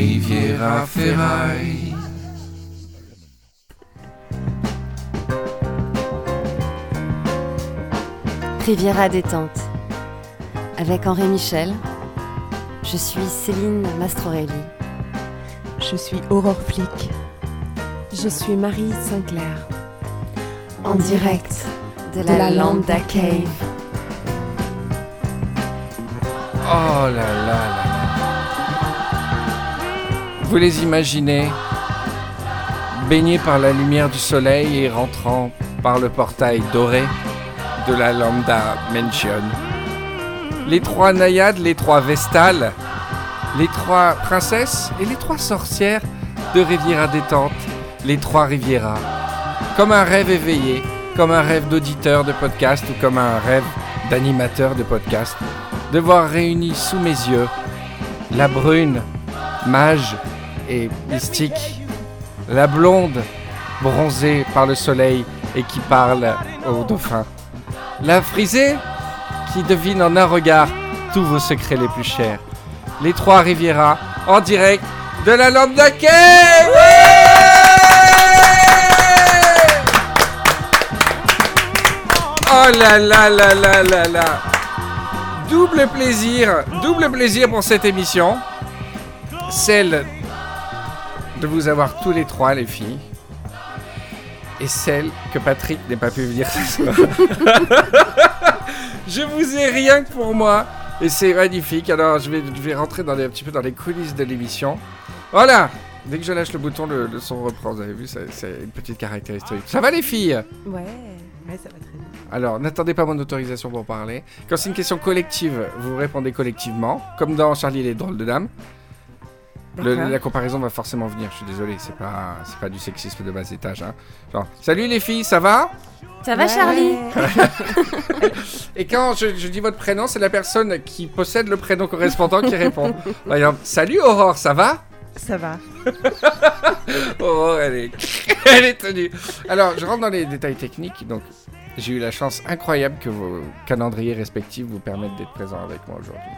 Riviera Ferraille. Riviera détente. Avec Henri Michel, je suis Céline Mastrorelli. Je suis Aurore Flick. Je suis Marie Sinclair. En direct de la, Lambda Cave. Oh là là là là. Vous les imaginez baignés par la lumière du soleil et rentrant par le portail doré de la Lambda Mansion. Les trois naïades, les trois vestales, les trois princesses et les trois sorcières de Riviera détente, les trois Riviera. Comme un rêve éveillé, comme un rêve d'auditeur de podcast ou comme un rêve d'animateur de podcast, de voir réunis sous mes yeux la brune, mage et mystique, la blonde, bronzée par le soleil et qui parle au dauphin, la frisée, qui devine en un regard tous vos secrets les plus chers, les trois Riviera en direct de la Lambda Cave Oh là là là là là là. Double plaisir, double plaisir pour cette émission. Celle de vous avoir tous les trois, les filles. Et celle que Patrick n'ait pas pu venir ce soir. je vous ai rien que pour moi. Et c'est magnifique. Alors, je vais, je vais rentrer dans les, un petit peu dans les coulisses de l'émission. Voilà Dès que je lâche le bouton, le, le son reprend. Vous avez vu, c'est c'est une petite caractéristique. Ça va les filles? Ouais, ouais, ça va très bien. Alors, n'attendez pas mon autorisation pour parler. Quand c'est une question collective, vous répondez collectivement, comme dans Charlie et les drôles de dames. Le- la comparaison va forcément venir, je suis désolé, c'est pas, c'est pas du sexisme de bas étage. Hein. Genre, salut les filles, ça va? Ça va Ouais. Charlie? Et quand je, je dis votre prénom, c'est la personne qui possède le prénom correspondant qui répond. Par exemple, salut Aurore, ça va? Ça va. Oh, elle est, elle est tenue. Alors, je rentre dans les détails techniques. Donc, j'ai eu la chance incroyable que vos calendriers respectifs vous permettent d'être présents avec moi aujourd'hui.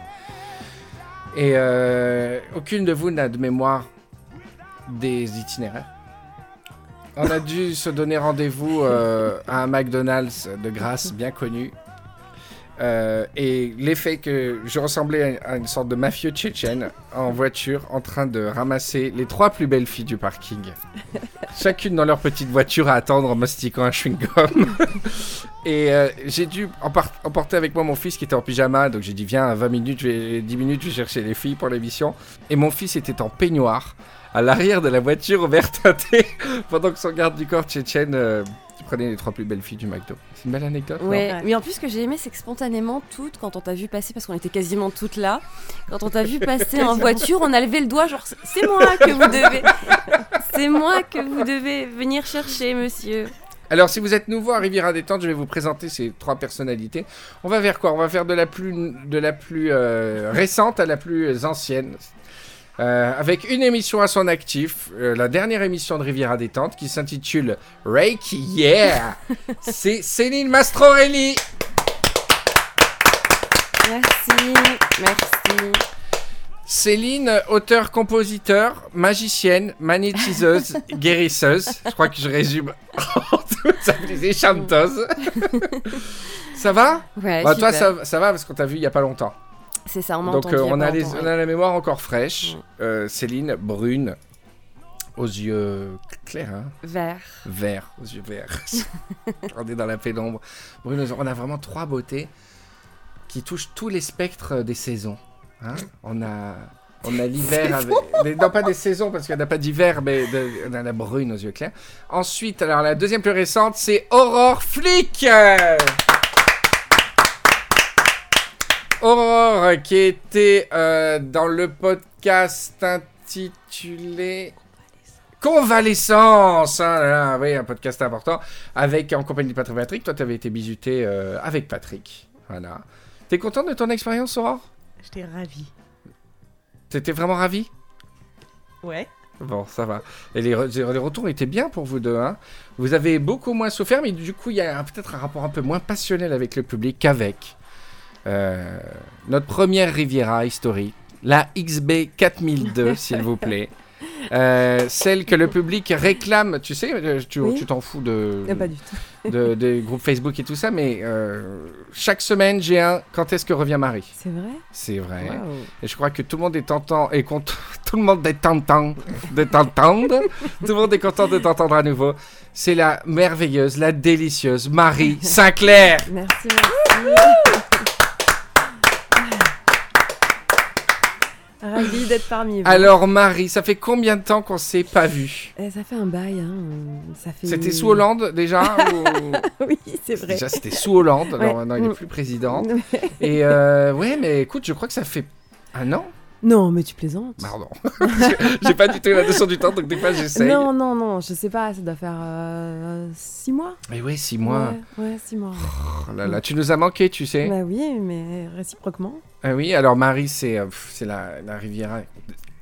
Et euh, aucune de vous n'a de mémoire des itinéraires. On a dû se donner rendez-vous euh, à un McDonald's de grâce bien connu. Euh, et l'effet que je ressemblais à une sorte de mafieux tchétchène en voiture en train de ramasser les trois plus belles filles du parking. Chacune dans leur petite voiture à attendre en mastiquant un chewing-gum. et euh, j'ai dû emporter avec moi mon fils qui était en pyjama. Donc j'ai dit viens, à 20 minutes, je vais, 10 minutes, je vais chercher les filles pour l'émission. Et mon fils était en peignoir à l'arrière de la voiture vert teintée pendant que son garde du corps tchétchène euh, prenait les trois plus belles filles du McDo. C'est une belle anecdote. Ouais. mais en plus, ce que j'ai aimé, c'est que spontanément, toutes, quand on t'a vu passer, parce qu'on était quasiment toutes là, quand on t'a vu passer en voiture, on a levé le doigt, genre, c'est moi que vous devez. C'est moi que vous devez venir chercher, monsieur. Alors, si vous êtes nouveau à Riviera Détente, je vais vous présenter ces trois personnalités. On va vers quoi? On va faire de la plus, de la plus euh, récente à la plus ancienne. Euh, avec une émission à son actif, euh, la dernière émission de Riviera Détente qui s'intitule Reiki Yeah C'est Céline Mastrorelli Merci, merci. Céline, auteur-compositeur, magicienne, magnétiseuse, guérisseuse. Je crois que je résume en toute simplicité, chanteuse. ça va? Ouais, Bah, Toi, ça, ça va parce qu'on t'a vu il y a pas longtemps. C'est ça, on Donc entendu. euh, a on, pas a les- longtemps, on a la mémoire encore fraîche. Mm. Euh, Céline, brune, aux yeux clairs, hein, Vert. verts, aux yeux verts. on est dans la pénombre. Brune, on a vraiment trois beautés qui touchent tous les spectres des saisons. hein. on a, on a l'hiver avec, mais non pas des saisons parce qu'il n'y en a pas d'hiver, mais de- on a la brune aux yeux clairs. Ensuite, alors la deuxième plus récente, c'est Aurore Flick. Aurore qui était euh, dans le podcast intitulé Convalescence. hein, là, là, oui, un podcast important avec en compagnie de Patrick Patrick. Toi, tu avais été bisuté euh, avec Patrick. Voilà. T'es content de ton expérience, Aurore? J'étais ravie. T'étais vraiment ravi Ouais. Bon, ça va. Et les, re- les retours étaient bien pour vous deux. Hein vous avez beaucoup moins souffert, mais du coup, il y a peut-être un rapport un peu moins passionnel avec le public qu'avec euh, notre première Riviera historique. la XB 4002, s'il vous plaît. Euh, celle que le public réclame, tu sais, euh, tu Oui. t'en fous de, Ah, pas du tout. de- des groupes Facebook et tout ça, mais euh, chaque semaine j'ai un quand est-ce que revient Marie? C'est vrai? C'est vrai. Et je crois que tout le monde est content et content, tout le monde est content de t'entendre. tout le monde est content de t'entendre à nouveau. C'est la merveilleuse, la délicieuse Marie Sinclair. Merci, merci. D'être parmi vous. Alors Marie, ça fait combien de temps qu'on s'est pas vu? Eh, ça fait un bail, hein. Ça fait... C'était sous Hollande déjà ou- oui, c'est vrai. Déjà c'était sous Hollande, alors maintenant il est Mm. plus président. Et euh, ouais, mais écoute, je crois que ça fait un an. Non, mais tu plaisantes. Pardon. J'ai pas du tout la notion du temps, donc des fois j'essaye. Non, non, non, je sais pas, ça doit faire 6 mois. Mais ouais, six mois. Ouais, ouais, six mois. Oh là là, tu nous as manqué, tu sais. Bah oui, mais réciproquement. Ah oui, alors Marie, c'est euh, c'est la, la Riviera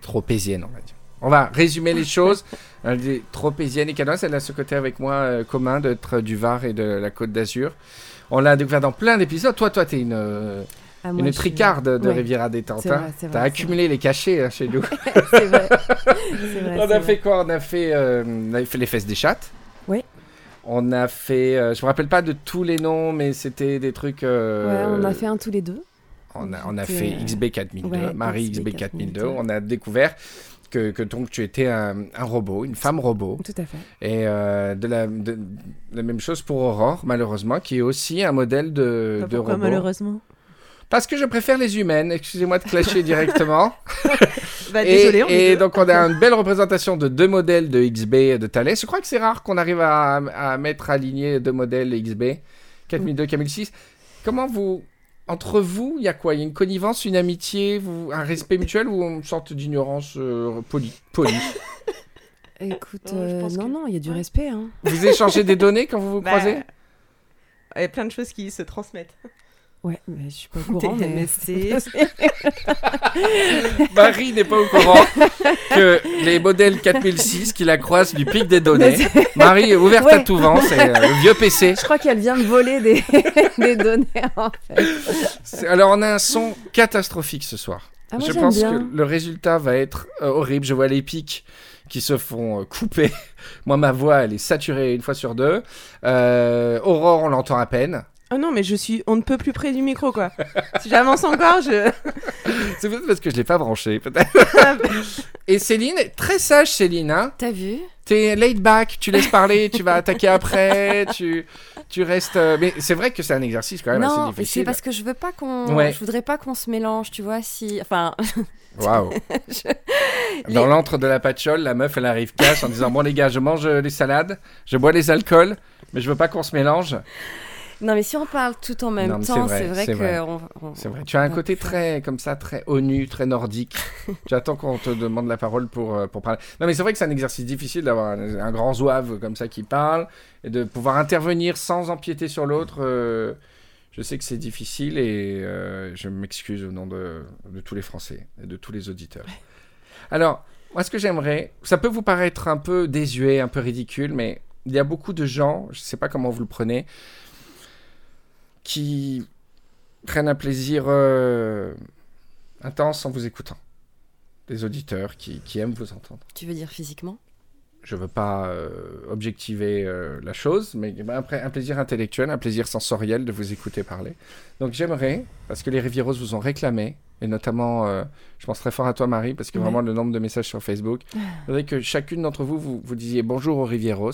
tropézienne, on va dire. On va résumer les choses. Elle est tropézienne et canoise, elle a ce côté avec moi euh, commun d'être du Var et de la Côte d'Azur. On l'a découvert dans plein d'épisodes. Toi, toi, t'es une, euh, Ah, moi, une tricarde de Ouais, Riviera détente. Hein. vrai, T'as accumulé les cachets hein, chez nous. C'est vrai. On a vrai. fait quoi? On a fait, euh, on a fait les fesses des chattes. Oui. On a fait, euh, je me rappelle pas de tous les noms, mais c'était des trucs. euh, Ouais, on a fait un tous les deux. On a, on a fait euh, XB 4002, ouais, Marie XB XB 4002. 4002. On a découvert que, que donc tu étais un, un robot, une femme robot. Tout à fait. Et euh, de, la, de- la même chose pour Aurore, malheureusement, qui est aussi un modèle de, de pourquoi, robot. malheureusement? Parce que je préfère les humaines, excusez-moi de clasher directement. Bah, et désolé, on est et donc on a une belle représentation de deux modèles de XB et de Thales. Je crois que c'est rare qu'on arrive à, à mettre aligné deux modèles XB, 4002, 4006. Comment vous... Entre vous, il y a quoi? Il y a une connivence, une amitié, vous, un respect mutuel ou une sorte d'ignorance euh, polie, polie? Écoute, je euh, pense non, que- non, il y a du respect. Hein. Vous échangez des données quand vous vous Bah, croisez? Il y a plein de choses qui se transmettent. Ouais, mais je suis pas au courant. mais... Marie n'est pas au courant que les modèles 4006 qui la croisent lui piquent des données. Marie est ouverte à tout vent, c'est euh, le vieux PC. Je crois qu'elle vient me voler des, des données en fait. C'est- Alors on a un son catastrophique ce soir. Ah, moi je pense bien. que le résultat va être euh, horrible. Je vois les pics qui se font euh, couper. Moi, ma voix, elle est saturée une fois sur deux. Euh, Aurore, on l'entend à peine. Oh non, mais je suis. On ne peut plus près du micro, quoi. si j'avance encore, je. C'est peut-être parce que je l'ai pas branché, peut-être. Et Céline, très sage Céline, hein. T'as vu? T'es laid back, tu laisses parler, tu vas attaquer après, tu, tu restes. euh, Mais c'est vrai que c'est un exercice quand même Non, assez mais c'est difficile. parce que je veux pas qu'on. Ouais. Je voudrais pas qu'on se mélange, tu vois. Si. Enfin. Waouh. Dans Les- l'antre de la patchole, la meuf, elle arrive cash en disant Bon, les gars, je mange euh, les salades, je bois les alcools, mais je veux pas qu'on se mélange. Non, mais si on parle tout en même Non, temps, c'est vrai, c'est vrai. que. on- on- C'est vrai. Tu as un côté très, comme ça, très ONU, très nordique. tu attends qu'on te demande la parole pour, euh, pour parler. Non, mais c'est vrai que c'est un exercice difficile d'avoir un, un grand zouave comme ça qui parle et de pouvoir intervenir sans empiéter sur l'autre. euh, je sais que c'est difficile et euh, je m'excuse au nom de, de tous les Français et de tous les auditeurs. Alors, moi, ce que j'aimerais, ça peut vous paraître un peu désuet, un peu ridicule, mais il y a beaucoup de gens, je ne sais pas comment vous le prenez, qui prennent un plaisir euh, intense en vous écoutant. Des auditeurs qui, qui aiment vous entendre. Tu veux dire physiquement? Je veux pas euh, objectiver euh, la chose, mais ben, après, un plaisir intellectuel, un plaisir sensoriel de vous écouter parler. Donc j'aimerais, parce que les Rivieros vous ont réclamé, et notamment, je pense très fort à toi Marie, parce que Ouais. vraiment le nombre de messages sur Facebook, je voudrais que chacune d'entre vous, vous, vous disiez bonjour aux Rivieros,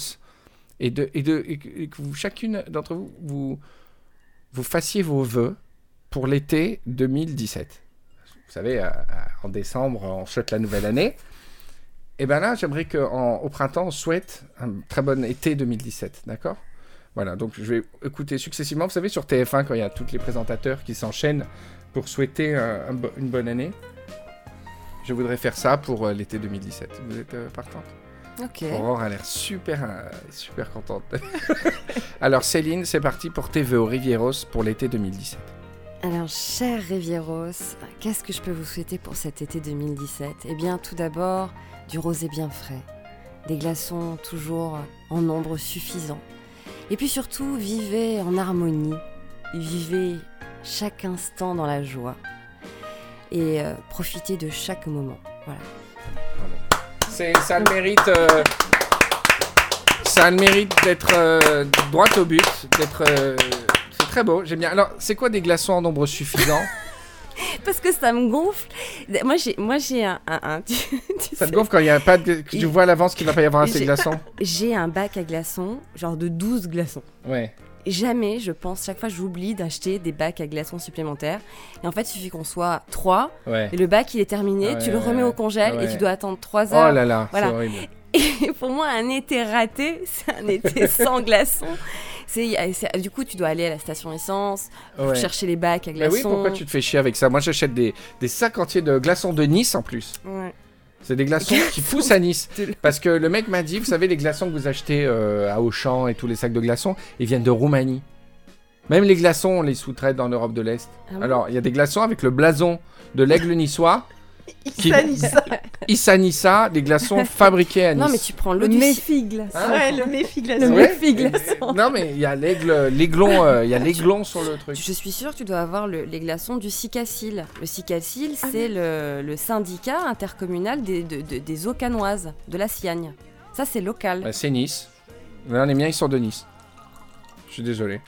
et, de, et, de, que et que vous, chacune d'entre vous, vous, vous fassiez vos vœux pour l'été 2017. Vous savez, en décembre, on souhaite la nouvelle année. Et bien là, j'aimerais qu'au printemps, on souhaite un très bon été 2017, d'accord? Voilà, donc je vais écouter successivement. Vous savez, sur TF1, quand il y a tous les présentateurs qui s'enchaînent pour souhaiter une bonne année, je voudrais faire ça pour euh, l'été 2017. Vous êtes euh, partante? Ok. Aurore a l'air super, euh, super contente. Alors Céline, c'est parti pour tes vœux aux Rivieros pour l'été 2017. Alors, cher Rivieros, qu'est-ce que je peux vous souhaiter pour cet été 2017 Eh bien, tout d'abord, du rosé bien frais, des glaçons toujours en nombre suffisant. Et puis surtout, vivez en harmonie, vivez chaque instant dans la joie. et euh, profiter de chaque moment. Voilà. Ça a le mérite. euh, ça a le mérite d'être euh, droit au but, d'être. euh, c'est très beau, j'aime bien. Alors, c'est quoi des glaçons en nombre suffisant? Parce que ça me gonfle. Moi, j'ai, moi, j'ai un, un- un- tu- tu Ça te gonfle quand il y a pas de, que tu vois à l'avance qu'il va pas y avoir assez de glaçons j'ai un bac à glaçons, genre de 12 glaçons. Ouais. Jamais, je pense, chaque fois j'oublie d'acheter des bacs à glaçons supplémentaires. Et en fait, il suffit qu'on soit 3, Ouais. et le bac il est terminé, Ouais, tu le remets au congèle et tu dois attendre 3 Oh heures. là là, Voilà. c'est horrible. Et pour moi, un été raté, c'est un été sans glaçons. Du coup, tu dois aller à la station essence, Ouais. chercher les bacs à Mais glaçons. oui, pourquoi tu te fais chier avec ça? Moi, j'achète des, des sacs entiers de glaçons de Nice en plus. Ouais. C'est des glaçons qui poussent à Nice. Parce que le mec m'a dit, vous savez, les glaçons que vous achetez euh, à Auchan et tous les sacs de glaçons, ils viennent de Roumanie. Même les glaçons, on les sous-traite dans l'Europe de l'Est. Ah Alors, il y a des glaçons avec le blason de l'aigle niçois. Qui- Sanissa. Issa Nissa, des glaçons fabriqués à Nice. Non, mais tu prends Le l'eau du méfi. Hein ouais, le méfi glace. Le méfi glaçon. Non, mais il y a l'aigle, l'aiglon, euh, il y a l'aiglon sur le truc. Je suis sûre que tu dois avoir le- les glaçons du Sicacil. Le Sicacil, Ah c'est le, le syndicat intercommunal des, de- de- des eaux canoises, de la Siagne. Ça, c'est local. Bah, c'est Nice. Là, les miens, ils sont de Nice. Je suis désolé.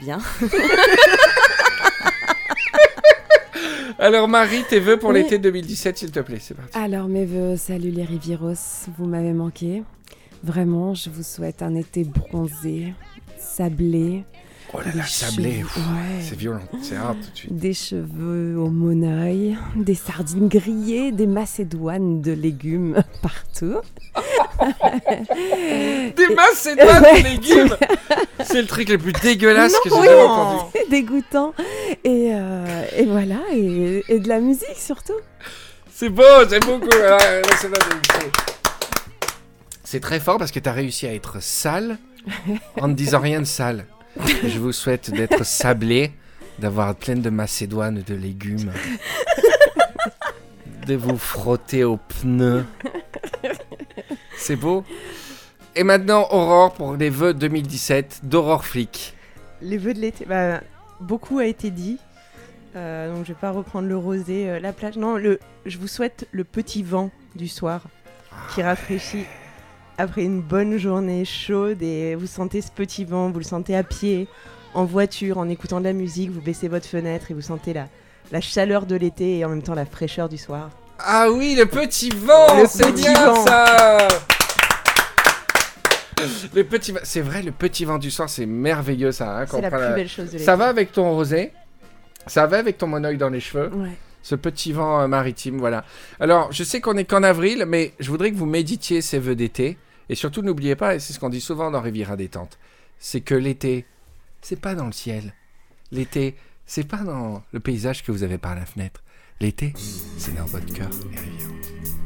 Bien. Alors, Marie, tes vœux pour Oui. l'été 2017, s'il te plaît, c'est parti. Alors mes voeux, salut les Rivieros, vous m'avez manqué. Vraiment, je vous souhaite un été bronzé, sablé. Oh là là, sablé. ouais. C'est violent, c'est hard tout de suite. Des cheveux au monoeil, des sardines grillées, des macédoines de légumes partout. Des macédoines Ouais. de légumes C'est le truc le plus dégueulasse que j'ai jamais entendu. dégoûtant. Et, euh, et voilà, et, et de la musique surtout. C'est beau, c'est beaucoup. Légumes. C'est très fort parce que t'as réussi à être sale en ne disant rien de sale. Je vous souhaite d'être sablé, d'avoir plein de macédoines de légumes, de vous frotter aux pneus. C'est beau. Et maintenant, Aurore pour les vœux 2017 d'Aurore Flick. Les vœux de l'été, bah, beaucoup a été dit. Euh, donc je vais pas reprendre le rosé, euh, la plage. Non, le, je vous souhaite le petit vent du soir qui rafraîchit après une bonne journée chaude et vous sentez ce petit vent, vous le sentez à pied, en voiture, en écoutant de la musique, vous baissez votre fenêtre et vous sentez la, la chaleur de l'été et en même temps la fraîcheur du soir. Ah oui, le petit vent, Le c'est petit bien vent. ça. Le petit c'est vrai, le petit vent du soir, c'est merveilleux ça. hein, C'est la plus la- belle chose de l'été. Ça va avec ton rosé? Ça va avec ton monoeil dans les cheveux? Ouais. Ce petit vent euh, maritime, voilà. Alors, je sais qu'on est qu'en avril, mais je voudrais que vous méditiez ces vœux d'été. Et surtout, n'oubliez pas, et c'est ce qu'on dit souvent dans Riviera Détente, c'est que l'été, c'est pas dans le ciel. L'été, c'est pas dans le paysage que vous avez par la fenêtre. L'été, c'est dans votre cœur et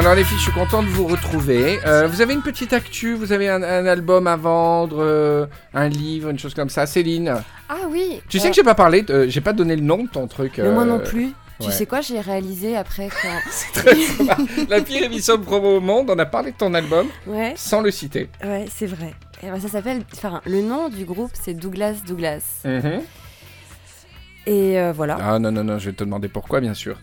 Alors les filles, je suis content de vous retrouver. Euh, vous avez une petite actu, vous avez un, un album à vendre, euh, un livre, une chose comme ça. Céline, Ah oui. tu euh, sais que j'ai pas parlé, de- j'ai pas donné le nom de ton truc. mais moi euh, non plus. Tu ouais. sais quoi, j'ai réalisé après quand. Très sympa. La pire émission de promo au monde, on a parlé de ton album Ouais, sans le citer. ouais, c'est vrai. Et ben, ça s'appelle. Enfin, le nom du groupe, c'est Douglas Douglas. Mhm. Et euh, voilà. Ah non, non, non, je vais te demander pourquoi, bien sûr.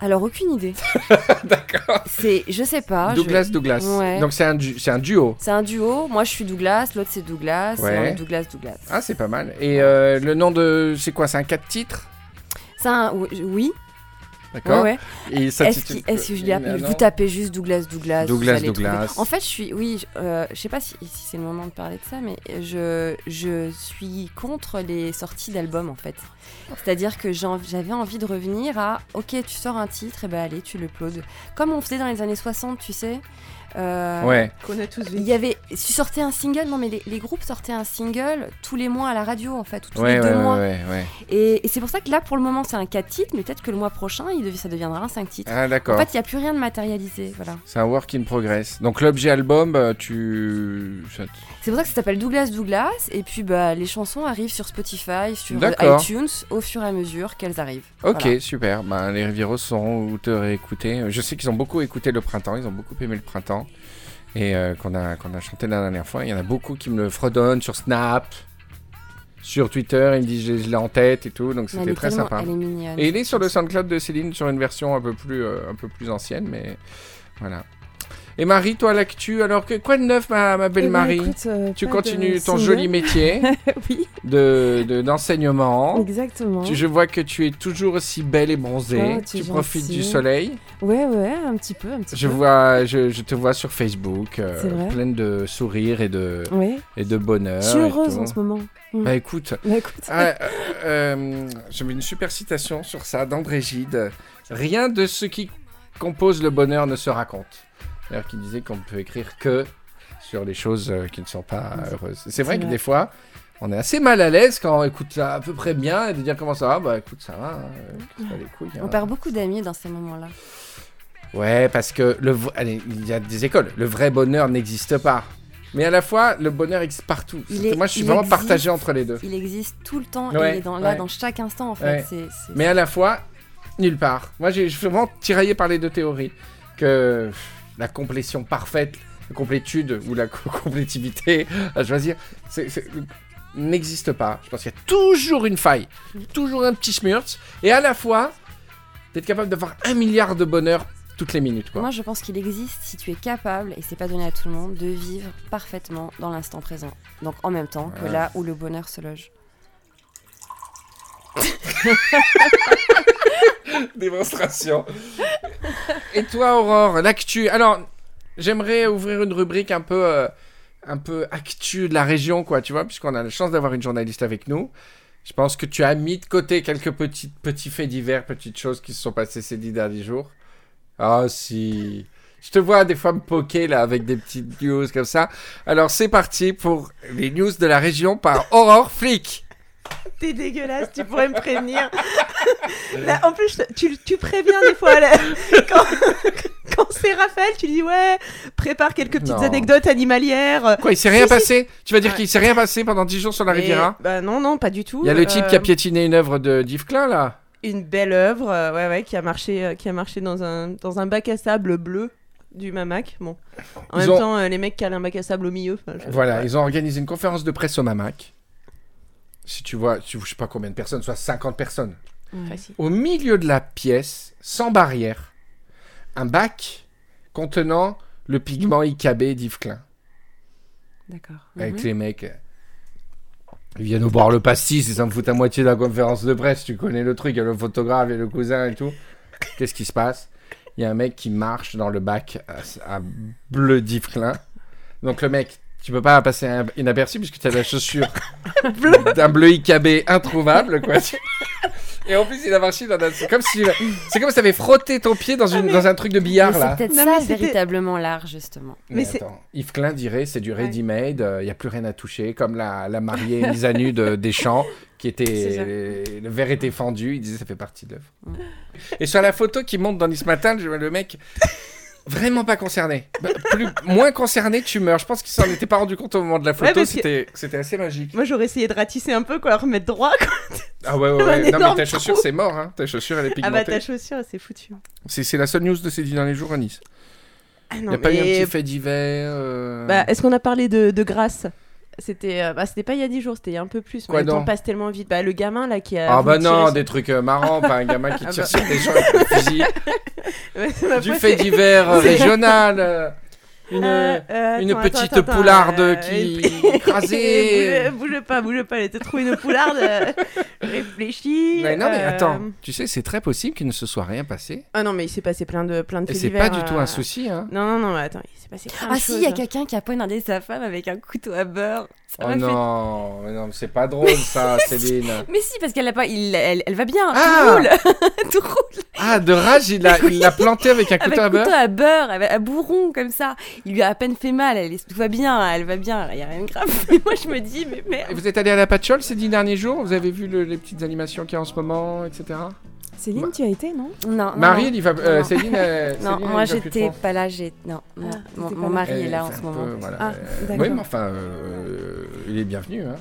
Alors, aucune idée. D'accord. C'est. Je sais pas. je- Douglas, Douglas. Ouais. Donc c'est un, du- c'est un duo. C'est un duo. Moi, je suis Douglas, l'autre, c'est Douglas. Ouais. Douglas Douglas. Ah, c'est pas mal. Et euh, le nom de. C'est quoi? C'est un 4 titres? C'est un. Oui. D'accord Ouais, Est-ce que je Euh, non. vous tapez juste Douglas Douglas Douglas. Douglas. En fait, je suis, oui, je- euh, je sais pas si, si c'est le moment de parler de ça, mais je, je suis contre les sorties d'albums en fait. C'est-à-dire que j'avais envie de revenir à, ok, tu sors un titre, et ben allez, tu le uploades. Comme on faisait dans les années 60, tu sais. Euh, Ouais. Qu'on a tous Il vécu. y avait, tu sortais un single, non mais les, les groupes sortaient un single tous les mois à la radio en fait, ou tous Ouais, les deux ouais, mois. ouais, ouais. Et, et c'est pour ça que là pour le moment c'est un 4 titres, mais peut-être que le mois prochain il ça deviendra un 5 titres. Ah, En d'accord. fait il n'y a plus rien de matérialisé, voilà. C'est un work in progress. Donc l'objet album, euh, tu. ça C'est pour ça que ça s'appelle Douglas Douglas, et puis bah, les chansons arrivent sur Spotify, sur iTunes, au fur et à mesure qu'elles arrivent. Ok, Voilà. super. Ben, les Rivieros sauront où te réécouter. Je sais qu'ils ont beaucoup écouté le printemps, ils ont beaucoup aimé le printemps. Et euh, qu'on a, qu'on a chanté la dernière fois. Il y en a beaucoup qui me le fredonnent sur Snap, sur Twitter. Ils me disent je je l'ai en tête et tout. Donc c'était très sympa. Elle est mignonne. Et il est sur le SoundCloud de Céline, sur une version un peu plus, euh, un peu plus ancienne, mais voilà. Et Marie, toi, l'actu, alors que, quoi de neuf, ma, ma belle Eh ben, Marie écoute, euh, Tu continues ton joli métier oui, de de- d'enseignement. exactement. Tu- je vois que tu es toujours aussi belle et bronzée. Oh, tu tu es profites du soleil. Ouais, ouais, un petit peu, un petit Je peu. vois, je, je te vois sur Facebook, euh, pleine de sourires et de et de bonheur. Je suis heureuse en ce moment. Mm. Bah écoute, Bah, écoute. ah, euh, euh, j'avais une super citation sur ça d'André Gide. Rien de ce qui compose le bonheur ne se raconte. D'ailleurs, qui disait qu'on ne peut écrire que sur les choses euh, qui ne sont pas heureuses. C'est vrai que des fois, on est assez mal à l'aise quand on écoute ça à peu près bien et de dire comment ça va. Bah écoute, ça va. hein, euh, pas les couilles, On hein. perd beaucoup d'amis dans ces moments-là. Ouais, parce que le v- allez, il y a des écoles. Le vrai bonheur n'existe pas. Mais à la fois, le bonheur existe partout. Est- Moi, je suis il vraiment existe. partagé entre les deux. Il existe tout le temps, Ouais, il est dans, là dans chaque instant en fait. Mais à la fois, nulle part. Moi, je suis vraiment tiraillé par les deux théories. Que la complétion parfaite, la complétude ou la co- complétivité à choisir, n'existe pas. Je pense qu'il y a toujours une faille, toujours un petit schmurz. Et à la fois, d'être capable d'avoir un milliard de bonheur toutes les minutes. Quoi. Moi, je pense qu'il existe si tu es capable, et c'est pas donné à tout le monde, de vivre parfaitement dans l'instant présent. Donc en même temps que Ouais. là où le bonheur se loge. démonstration. Et toi, Aurore, l'actu. Alors, j'aimerais ouvrir une rubrique un peu, euh, un peu actu de la région, quoi, tu vois, puisqu'on a la chance d'avoir une journaliste avec nous. Je pense que tu as mis de côté quelques petits, petits faits divers, petites choses qui se sont passées ces dix derniers jours. Ah, si. Je te vois des fois me poker là avec des petites news comme ça. Alors c'est parti pour les news de la région par Aurore Flick. T'es dégueulasse, tu pourrais me prévenir. Là, en plus, tu, tu préviens des fois. là, quand quand c'est Raphaël, tu dis ouais, prépare quelques petites Non. anecdotes animalières. Quoi, il s'est rien Si, si. passé Tu vas dire Ouais. qu'il s'est rien passé pendant 10 jours sur la Riviera Bah non, non, pas du tout. Il y a le type qui a Euh, piétiné une œuvre de d'Yves Klein là. Une belle œuvre, euh, ouais, ouais, qui a marché, euh, qui a marché dans un, dans un bac à sable bleu du Mamac. Bon, en Ils même ont- temps, les mecs calent un bac à sable au milieu. enfin, je- Voilà, ouais. ils ont organisé une conférence de presse au Mamac. Si tu vois, tu, je sais pas combien de personnes, soit 50 personnes. Facile. Au milieu de la pièce, sans barrière, un bac contenant le pigment IKB d'Yves Klein. D'accord. Avec Mhm. les mecs. euh, Ils viennent nous boire le pastis et ça me fout à moitié de la conférence de presse. Tu connais le truc, il y a le photographe et le cousin et tout. Qu'est-ce qui se passe? Il y a un mec qui marche dans le bac à, à bleu d'Yves Klein. Donc le mec, tu peux pas passer un- inaperçu puisque tu as la chaussure d'un bleu IKB introuvable. Quoi. Et en plus, il a marché dans un... C'est comme si, c'est comme si tu avais frotté ton pied dans, une, dans un truc de Mais billard c'est là. peut-être Non, ça véritablement l'art, justement. Mais, Mais c'est- attends, Yves Klein dirait c'est du ready-made, il n'y a plus rien à toucher, comme la, la mariée mise à nu de Deschamps, qui C'est était. ça. Le verre était fendu, il disait ça fait partie de l'œuvre. Mm. Et sur la photo qui monte dans Nice Matin, je vois le mec vraiment pas concerné. Bah, plus, moins concerné, tu meurs. Je pense qu'il s'en était pas rendu compte au moment de la Ouais, photo, que- c'était assez magique. Moi, j'aurais essayé de ratisser un peu, quoi, remettre droit. quoi. Ah ouais, ouais, ouais. Non, mais ta chaussure, c'est mort, hein. Ta chaussure, elle est Ah bah, pigmentée. ta chaussure, c'est foutu. c'est c'est la seule news de ces dix derniers jours à Nice. Ah Il n'y a pas eu un petit fait divers. euh, Bah, est-ce qu'on a parlé de, de grâce? C'était euh, bah, c'était pas il y a 10 jours, c'était il y a un peu plus. Quoi mais le temps passe tellement vite. Bah, le gamin là qui a. Ah bah non, sur- des trucs euh, marrants, pas un gamin qui Ah tire bah. sur des gens avec un fusil. Du fait divers euh, régional. Une, Euh, euh, une attends, petite attends, attends, poularde euh, qui écrasée. bouge, bouge pas, bouge pas, elle était trop une poularde. euh, Réfléchis. Mais non, mais euh, attends, tu sais, c'est très possible qu'il ne se soit rien passé. Ah non, mais il s'est passé plein de, plein de Et c'est pas du tout un souci, hein. Non, non, non, mais attends, il s'est passé plein Ah de si, il y a quelqu'un qui a poignardé sa femme avec un couteau à beurre. Oh non, mais non, c'est pas drôle ça, Céline. Mais si, parce qu'elle a pas, il, elle, elle va bien, Ah tout roule, tout roule. Ah, de rage, il l'a il l'a planté avec un Avec couteau à couteau beurre à beurre, avec- à bourron comme ça. Il lui a à peine fait mal, elle tout va bien, elle va bien, il y a rien de grave. Mais moi je me dis, mais Et merde. vous êtes allé à la Patchole ces dix derniers jours? Vous avez vu le- les petites animations qu'il y a en ce moment, etc. Céline, Bah. tu as été, non? Non, non, Marie, non. elle y va. euh, Non. Céline, elle- Non, Céline, moi j'étais pas là, j'ai non. Ah, mon, mari Elle est là en ce moment. peu, voilà, Ah, euh, d'accord. oui, mais enfin, euh, il est bienvenu. Hein.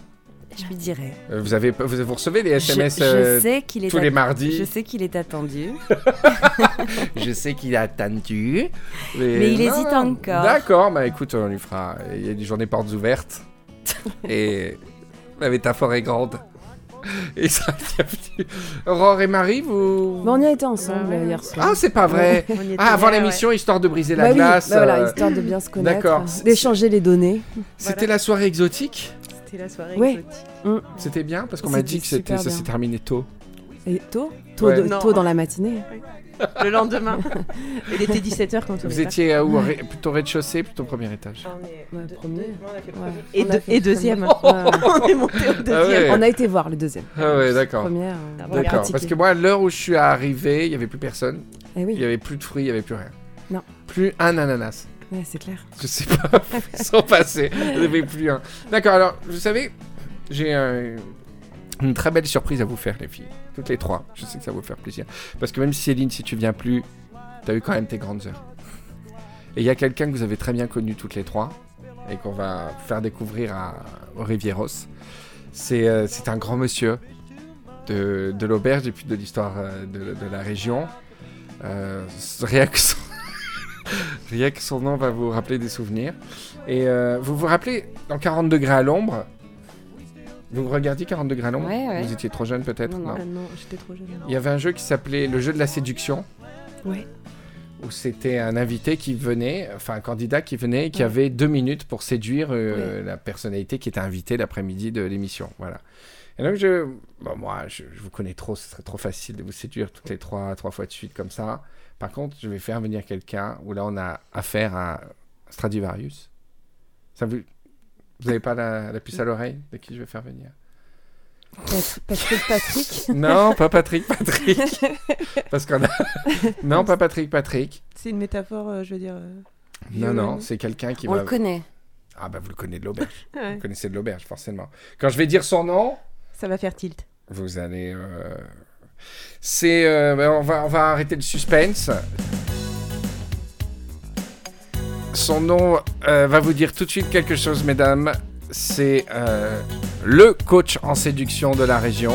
Je lui dirai. Euh, Vous, avez, vous, vous recevez des SMS je euh, sais qu'il est tous les mardis. Je sais qu'il est attendu. Je sais qu'il a attendu. Mais, Mais il hésite encore. D'accord, bah écoute, on lui fera. Il y a des journées portes ouvertes. et la métaphore est grande. Et ça. Aurore et Marie, vous. Bah, On y a été ensemble Ouais. euh, hier soir. Ah, c'est pas vrai. Ah, avant l'émission, histoire de briser la Bah oui, glace. bah voilà, euh, histoire de bien se connaître, d'accord. euh, d'échanger les données. C'était la soirée exotique. ouais. C'était la soirée Ouais. exotique. C'était bien parce qu'on m'a dit que ça s'est terminé tôt. Et tôt? Tôt, Ouais. de- Non. tôt dans la matinée. Le lendemain. Il était 17h quand on Vous est étiez à où Ré- Plutôt rez-de-chaussée, plutôt premier étage parti. On est Ouais, deux- premier. deux- on a fait Ouais. premier. Et, On a deux- fait et deuxième. Ouais, ouais. on est monté au deuxième. Ah ouais. On a été voir le deuxième. Ah ouais, d'accord. Première, euh, on a D'accord. pratiqué. Parce que moi, à l'heure où je suis arrivé, il n'y avait plus personne. Eh Il oui, n'y avait plus de fruits, il n'y avait plus rien. Non. Plus un ananas. ouais, c'est clair. Je sais pas ils sont passés. Il n'y avait plus un. D'accord, alors, vous savez, j'ai euh, une très belle surprise à vous faire, les filles. Toutes les trois. Je sais que ça va vous faire plaisir. Parce que même si Céline, si tu viens plus, tu as eu quand même tes grandes heures. Et il y a quelqu'un que vous avez très bien connu toutes les trois et qu'on va faire découvrir à, Rivieros. C'est euh, c'est un grand monsieur de, l'auberge et puis de l'histoire euh, de, la région. Euh, rien que son... Rien que son nom va vous rappeler des souvenirs. Et euh, vous vous rappelez, dans 40 degrés à l'ombre, vous regardiez 40 degrés à l'ombre Ouais, ouais. Vous étiez trop jeune peut-être Non, non. Non, j'étais trop jeune. Il y avait un jeu qui s'appelait le jeu de la séduction. Ouais. Où c'était un invité qui venait, enfin un candidat qui venait et qui Ouais. avait deux minutes pour séduire euh, la personnalité qui était invitée l'après-midi de l'émission. Voilà. Et donc je, bon, moi, je, je vous connais trop, ce serait trop facile de vous séduire toutes les trois, trois fois de suite comme ça. Par contre, je vais faire venir quelqu'un où là on a affaire à Stradivarius. Ça vous, vous n'avez pas la, la puce à l'oreille de qui je vais faire venir Pat- Patrick, Patrick. Non, pas Patrick, Patrick. Parce qu'on a. Non, pas Patrick, Patrick. C'est une métaphore, euh, je veux dire. euh, Non, non, c'est quelqu'un qui On va. le connaît. Ah, bah vous le connaissez de l'auberge. Ouais. Vous connaissez de l'auberge, forcément. Quand je vais dire son nom, Ça va faire tilt. vous allez. euh, C'est. euh, bah, on, va, on va arrêter le suspense. Son nom euh, va vous dire tout de suite quelque chose, mesdames. C'est euh, le coach en séduction de la région.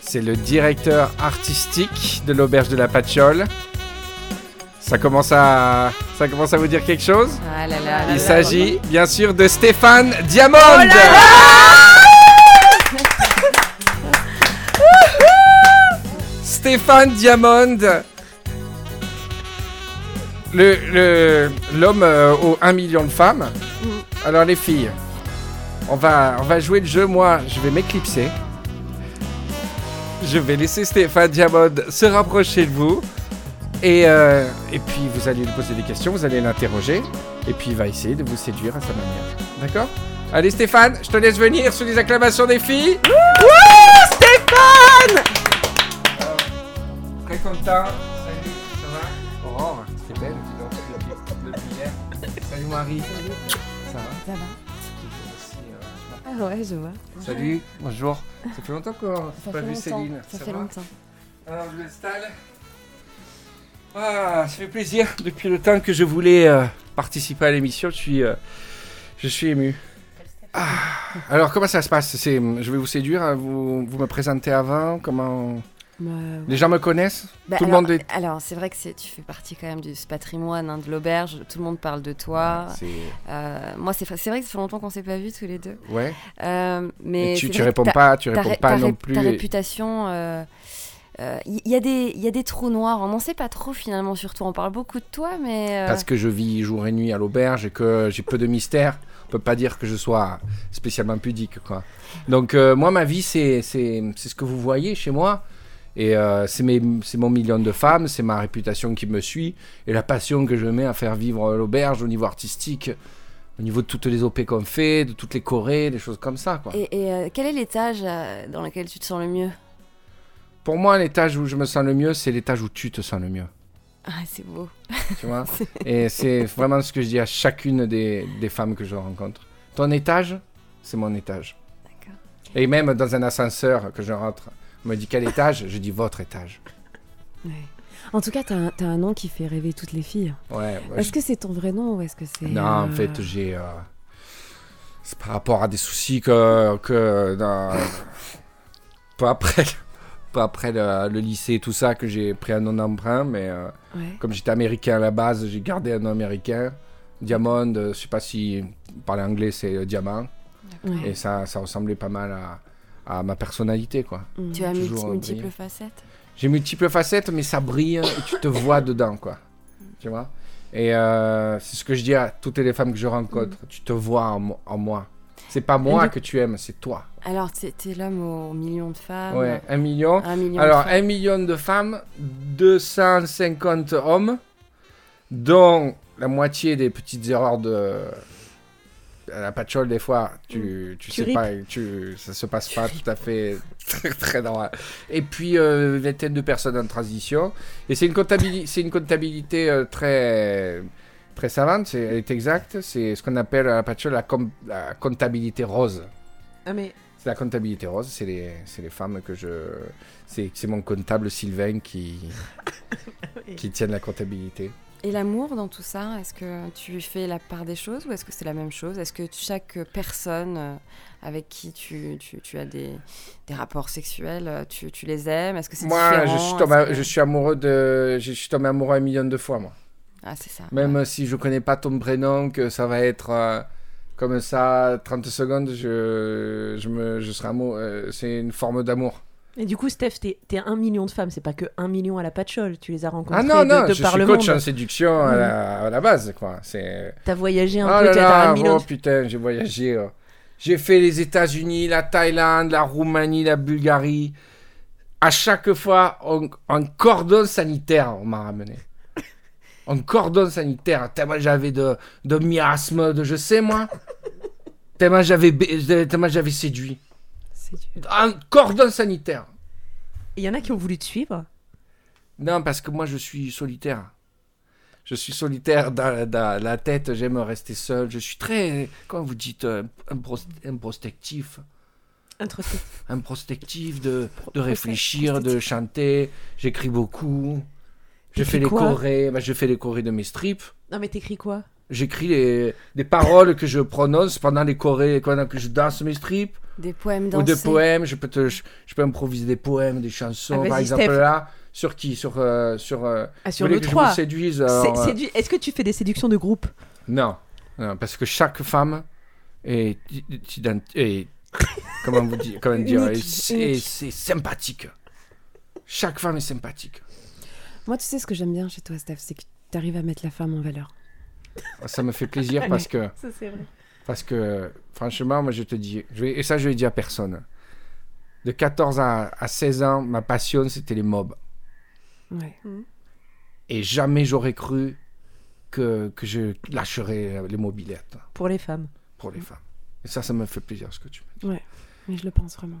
C'est le directeur artistique de l'auberge de la Patchole. Ça commence à, ça commence à vous dire quelque chose? Ah là là. là Il s'agit bien sûr de Stéphane Diamond. Stéphane Diamond, le le- l'homme euh, aux 1 million de femmes. Alors les filles, on va on va jouer le jeu. Moi, je vais m'éclipser. Je vais laisser Stéphane Diamond se rapprocher de vous. Et, euh, et puis vous allez lui poser des questions, vous allez l'interroger. Et puis il va essayer de vous séduire à sa manière. D'accord? Allez Stéphane, je te laisse venir sous les acclamations des filles. Stéphane Très content. Salut Marie. Ça va Ça va. Euh, Ah ouais, je vois. Salut, bonjour. Ça fait longtemps qu'on n'a pas vu longtemps. Céline. Ça, Ça fait va longtemps. Alors je m'installe. Ah, ça fait plaisir. Depuis le temps que je voulais euh, participer à l'émission, je suis, euh, je suis ému. Ah, alors comment ça se passe? C'est, Je vais vous séduire. hein, Vous, vous me présentez avant? Comment Les gens me connaissent? Bah, Tout le alors, monde est- alors, c'est vrai que tu fais partie quand même de ce patrimoine hein, de l'auberge. Tout le monde parle de toi. Euh, moi, c'est vrai que ça fait longtemps qu'on s'est pas vus tous les deux. Ouais. Euh, mais tu, tu réponds pas, tu réponds ré- pas non plus. Ta réputation euh, Il y, a des- il y a des trous noirs, on n'en sait pas trop finalement sur toi. On parle beaucoup de toi, mais. euh, Parce que je vis jour et nuit à l'auberge et que j'ai peu de mystère, on peut pas dire que je sois spécialement pudique, quoi. Donc euh, moi, ma vie, c'est ce que vous voyez chez moi. Et euh, c'est mon million de femmes, c'est ma réputation qui me suit et la passion que je mets à faire vivre l'auberge au niveau artistique, au niveau de toutes les OP qu'on fait, de toutes les chorés, des choses comme ça, quoi. Et, et, euh, quel est l'étage euh, dans lequel tu te sens le mieux? Pour moi, l'étage où je me sens le mieux, c'est l'étage où tu te sens le mieux. Ah, c'est beau. tu vois? Et c'est vraiment ce que je dis à chacune des, des femmes que je rencontre. Ton étage, c'est mon étage. D'accord. Et même dans un ascenseur que je rentre, on me dit quel étage, je dis votre étage. Ouais. En tout cas, t'as un, t'as un nom qui fait rêver toutes les filles. Ouais. ouais, Est-ce je- que c'est ton vrai nom ou est-ce que c'est... Non, en euh, fait, j'ai. euh, C'est par rapport à des soucis que. que dans- Pas après. Pas après le, le lycée et tout ça que j'ai pris un nom d'emprunt, mais euh, Ouais. comme j'étais américain à la base, j'ai gardé un nom américain. Diamond, je sais pas si parler anglais c'est diamant. Et ça, ça ressemblait pas mal à, à ma personnalité, quoi. Mm. Tu as briller. multiples facettes. J'ai multiples facettes, mais ça brille et tu te vois dedans, quoi. Tu vois? Et euh, c'est ce que je dis à toutes les femmes que je rencontre. Tu te vois en, en moi. C'est pas moi Mm. Que tu aimes, c'est toi. Alors, t'es l'homme aux millions de femmes. Ouais, un million. Un million Alors, de femmes. un million de femmes, 250 hommes, dont la moitié des petites erreurs de. À la patchole, des fois, tu, tu, Tu sais pas, tu, ça se passe pas tout à fait très, très normal. Et puis, euh, une vingtaine de personnes en transition. Et c'est une, comptabili- une comptabilité euh, très, très savante, c'est- elle est exacte. C'est ce qu'on appelle à la patchole la, com- la comptabilité rose. Ah, mais C'est la comptabilité rose, c'est les, les femmes que je... C'est, c'est mon comptable Sylvain qui, qui tient la comptabilité. Et l'amour dans tout ça, est-ce que tu fais la part des choses ou est-ce que c'est la même chose? Est-ce que chaque personne euh, avec qui tu, tu, tu as des, des rapports sexuels, euh, tu, tu les aimes? Est-ce que c'est Moi, je suis, tombé, que- je suis amoureux de... Je suis tombé amoureux un million de fois, moi. Ah, c'est ça. Même ouais. si je connais pas ton prénom, que ça va être euh, comme ça, 30 secondes, je, je, me, je serai amoureux. c'est une forme d'amour. Et du coup, Steph, t'es t'es un million de femmes, c'est pas que un million à la patchole, tu les as rencontrées Ah non, de, non, de je suis le coach monde. en séduction à, la, à la base, quoi. T'as voyagé un Oh peu, t'as un million oh de... putain, j'ai voyagé. oh. J'ai fait les États-Unis, la Thaïlande, la Roumanie, la Bulgarie. À chaque fois, en, en cordon sanitaire, on m'a ramené. En cordon sanitaire, tellement j'avais de, de miasmes, de je sais moi. Tellement j'avais séduit. Dur. En cordon sanitaire. Il y en a qui ont voulu te suivre. Non, parce que moi, je suis solitaire. Je suis solitaire dans, dans la tête, j'aime rester seul. Je suis très, comment vous dites, euh, impros- improspectif. Introspectif. Improspectif de, de réfléchir, de chanter. J'écris beaucoup. Je fais les chorés, bah, je fais les chorés de mes strips. Non, mais t'écris quoi? J'écris les, des paroles que je prononce pendant les chorés, pendant que je danse mes strips. Des poèmes Ou dansés. des poèmes, je peux, te, je, je peux improviser des poèmes, des chansons. Ah, par exemple, Steph. là, sur qui? Sur, euh, sur, euh, Ah, sur le que 3. Je vous séduise C'est- alors, euh, Est-ce que tu fais des séductions de groupe? Non, non, parce que chaque femme est, comment vous dire, comment dire, c'est sympathique. Chaque femme est sympathique. Moi, tu sais ce que j'aime bien chez toi, Steph, c'est que tu arrives à mettre la femme en valeur. Ça me fait plaisir parce que, Ça, c'est vrai. parce que, franchement, moi je te dis, je vais- et ça je le dis à personne. De 14 à, à 16 ans, ma passion c'était les mobs. Ouais. Et jamais j'aurais cru que, que je lâcherais les mobilettes Pour les femmes. pour les femmes. Et ça, ça me fait plaisir ce que tu me dis. Mais je le pense vraiment.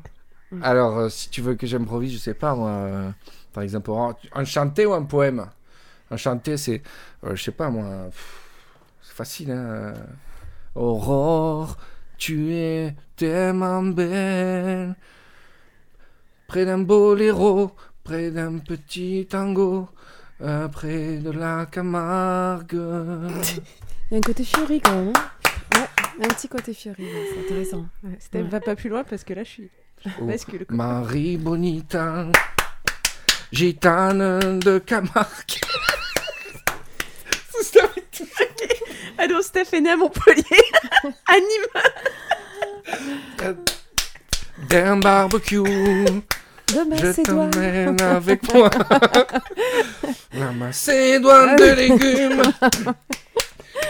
Alors, euh, si tu veux que j'improvise, je sais pas, moi, euh, par exemple, en chanté ou un poème? En chanté, c'est, euh, je sais pas, moi, pff, facile, hein. Aurore, tu es tellement belle, près d'un boléro, près d'un petit tango, euh, près de la Camargue. Il y a un côté Fiori quand même. hein ouais, un petit côté Fiori, ouais, c'est intéressant. Ouais, Ouais. va pas plus loin parce que là, je suis. Bascule, quoi. Marie Bonita, gitane de Camargue. Non, Steph est né à Montpellier. Anime. d'un barbecue De Je Macédoine. t'emmène avec moi. La Macédoine de légumes.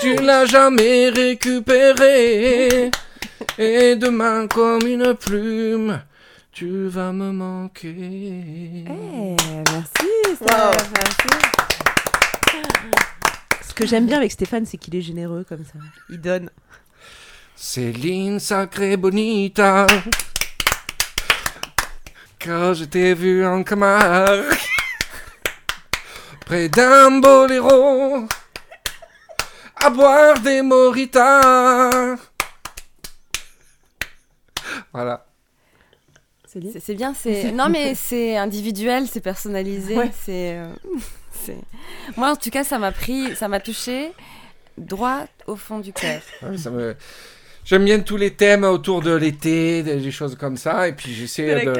Tu l'as jamais récupérée. Et demain, comme une plume, tu vas me manquer. Eh, merci, Steph, Wow. merci. Ce que j'aime bien avec Stéphane, c'est qu'il est généreux comme ça. Il donne. Céline sacrée bonita. Quand je t'ai vu en Camargue, près d'un boléro, à boire des moritas. Voilà. Céline C'est- C'est bien, c'est. Non, mais c'est individuel, c'est personnalisé. Ouais. C'est. Moi, en tout cas, ça m'a pris, ça m'a touché droit au fond du cœur. Ouais, ça me- J'aime bien tous les thèmes autour de l'été, des choses comme ça, et puis j'essaie de.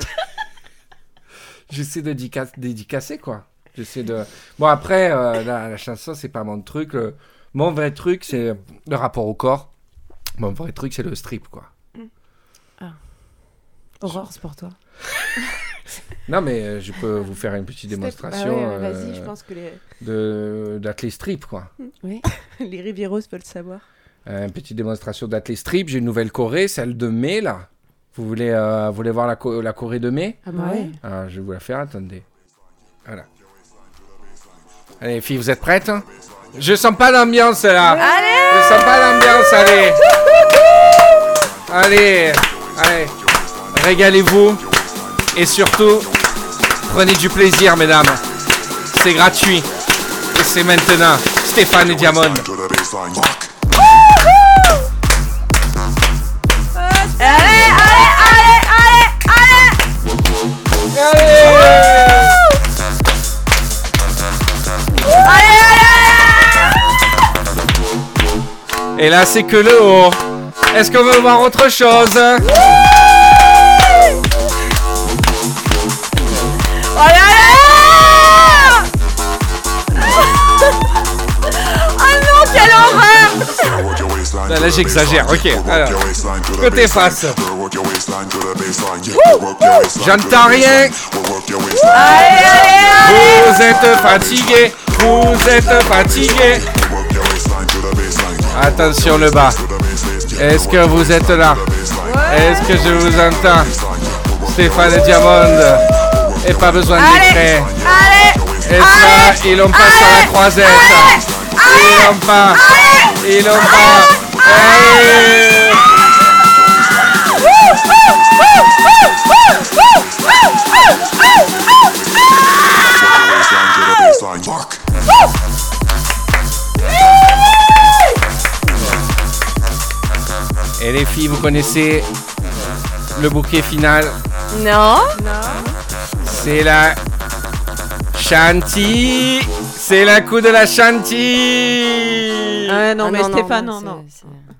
J'essaie de dica- dédicacer, quoi. J'essaie de. Bon, après, euh, la, la chanson, c'est pas mon truc. Le- Mon vrai truc, c'est le rapport au corps. Mon vrai truc, c'est le strip, quoi. Aurore, c'est pour toi. Non, mais euh, je peux vous faire une petite démonstration ouais, Vas-y, euh, je pense que les, de d'athlé strip, quoi. les Rivieros veulent savoir. Euh, une petite démonstration d'athlé strip. J'ai une nouvelle Corée, celle de mai, là. Vous voulez, euh, vous voulez voir la, co- la Corée de mai? Ah bah Ouais. Ah, je vais vous la faire, attendez. Voilà. Allez, les filles, vous êtes prêtes hein? Je sens pas l'ambiance là. Allez Je sens pas l'ambiance, allez. Allez, allez. Régalez-vous. Et surtout, prenez du plaisir, mesdames. C'est gratuit. Et c'est maintenant. Stéphane et Diamond. Et là, c'est que le haut. Est-ce qu'on veut voir autre chose? Work your waistline to the baseline. Yeah. Work your waistline to the J'entends rien. Vous êtes fatigué. Vous êtes fatigué. Attention le bas. Est-ce que vous êtes là? Est-ce que je vous entends? Stéphane Diamond. Et pas besoin d'écran. Et ça, ils l'ont pas sur la croisette. Ils l'ont pas. Ils l'ont pas. Allez Waistline to the baseline. Fuck. Et les filles, vous connaissez le bouquet final? Non C'est la Chanty C'est la coup de la Chanty Ah non, Ah mais Stéphane, non, c'est- non.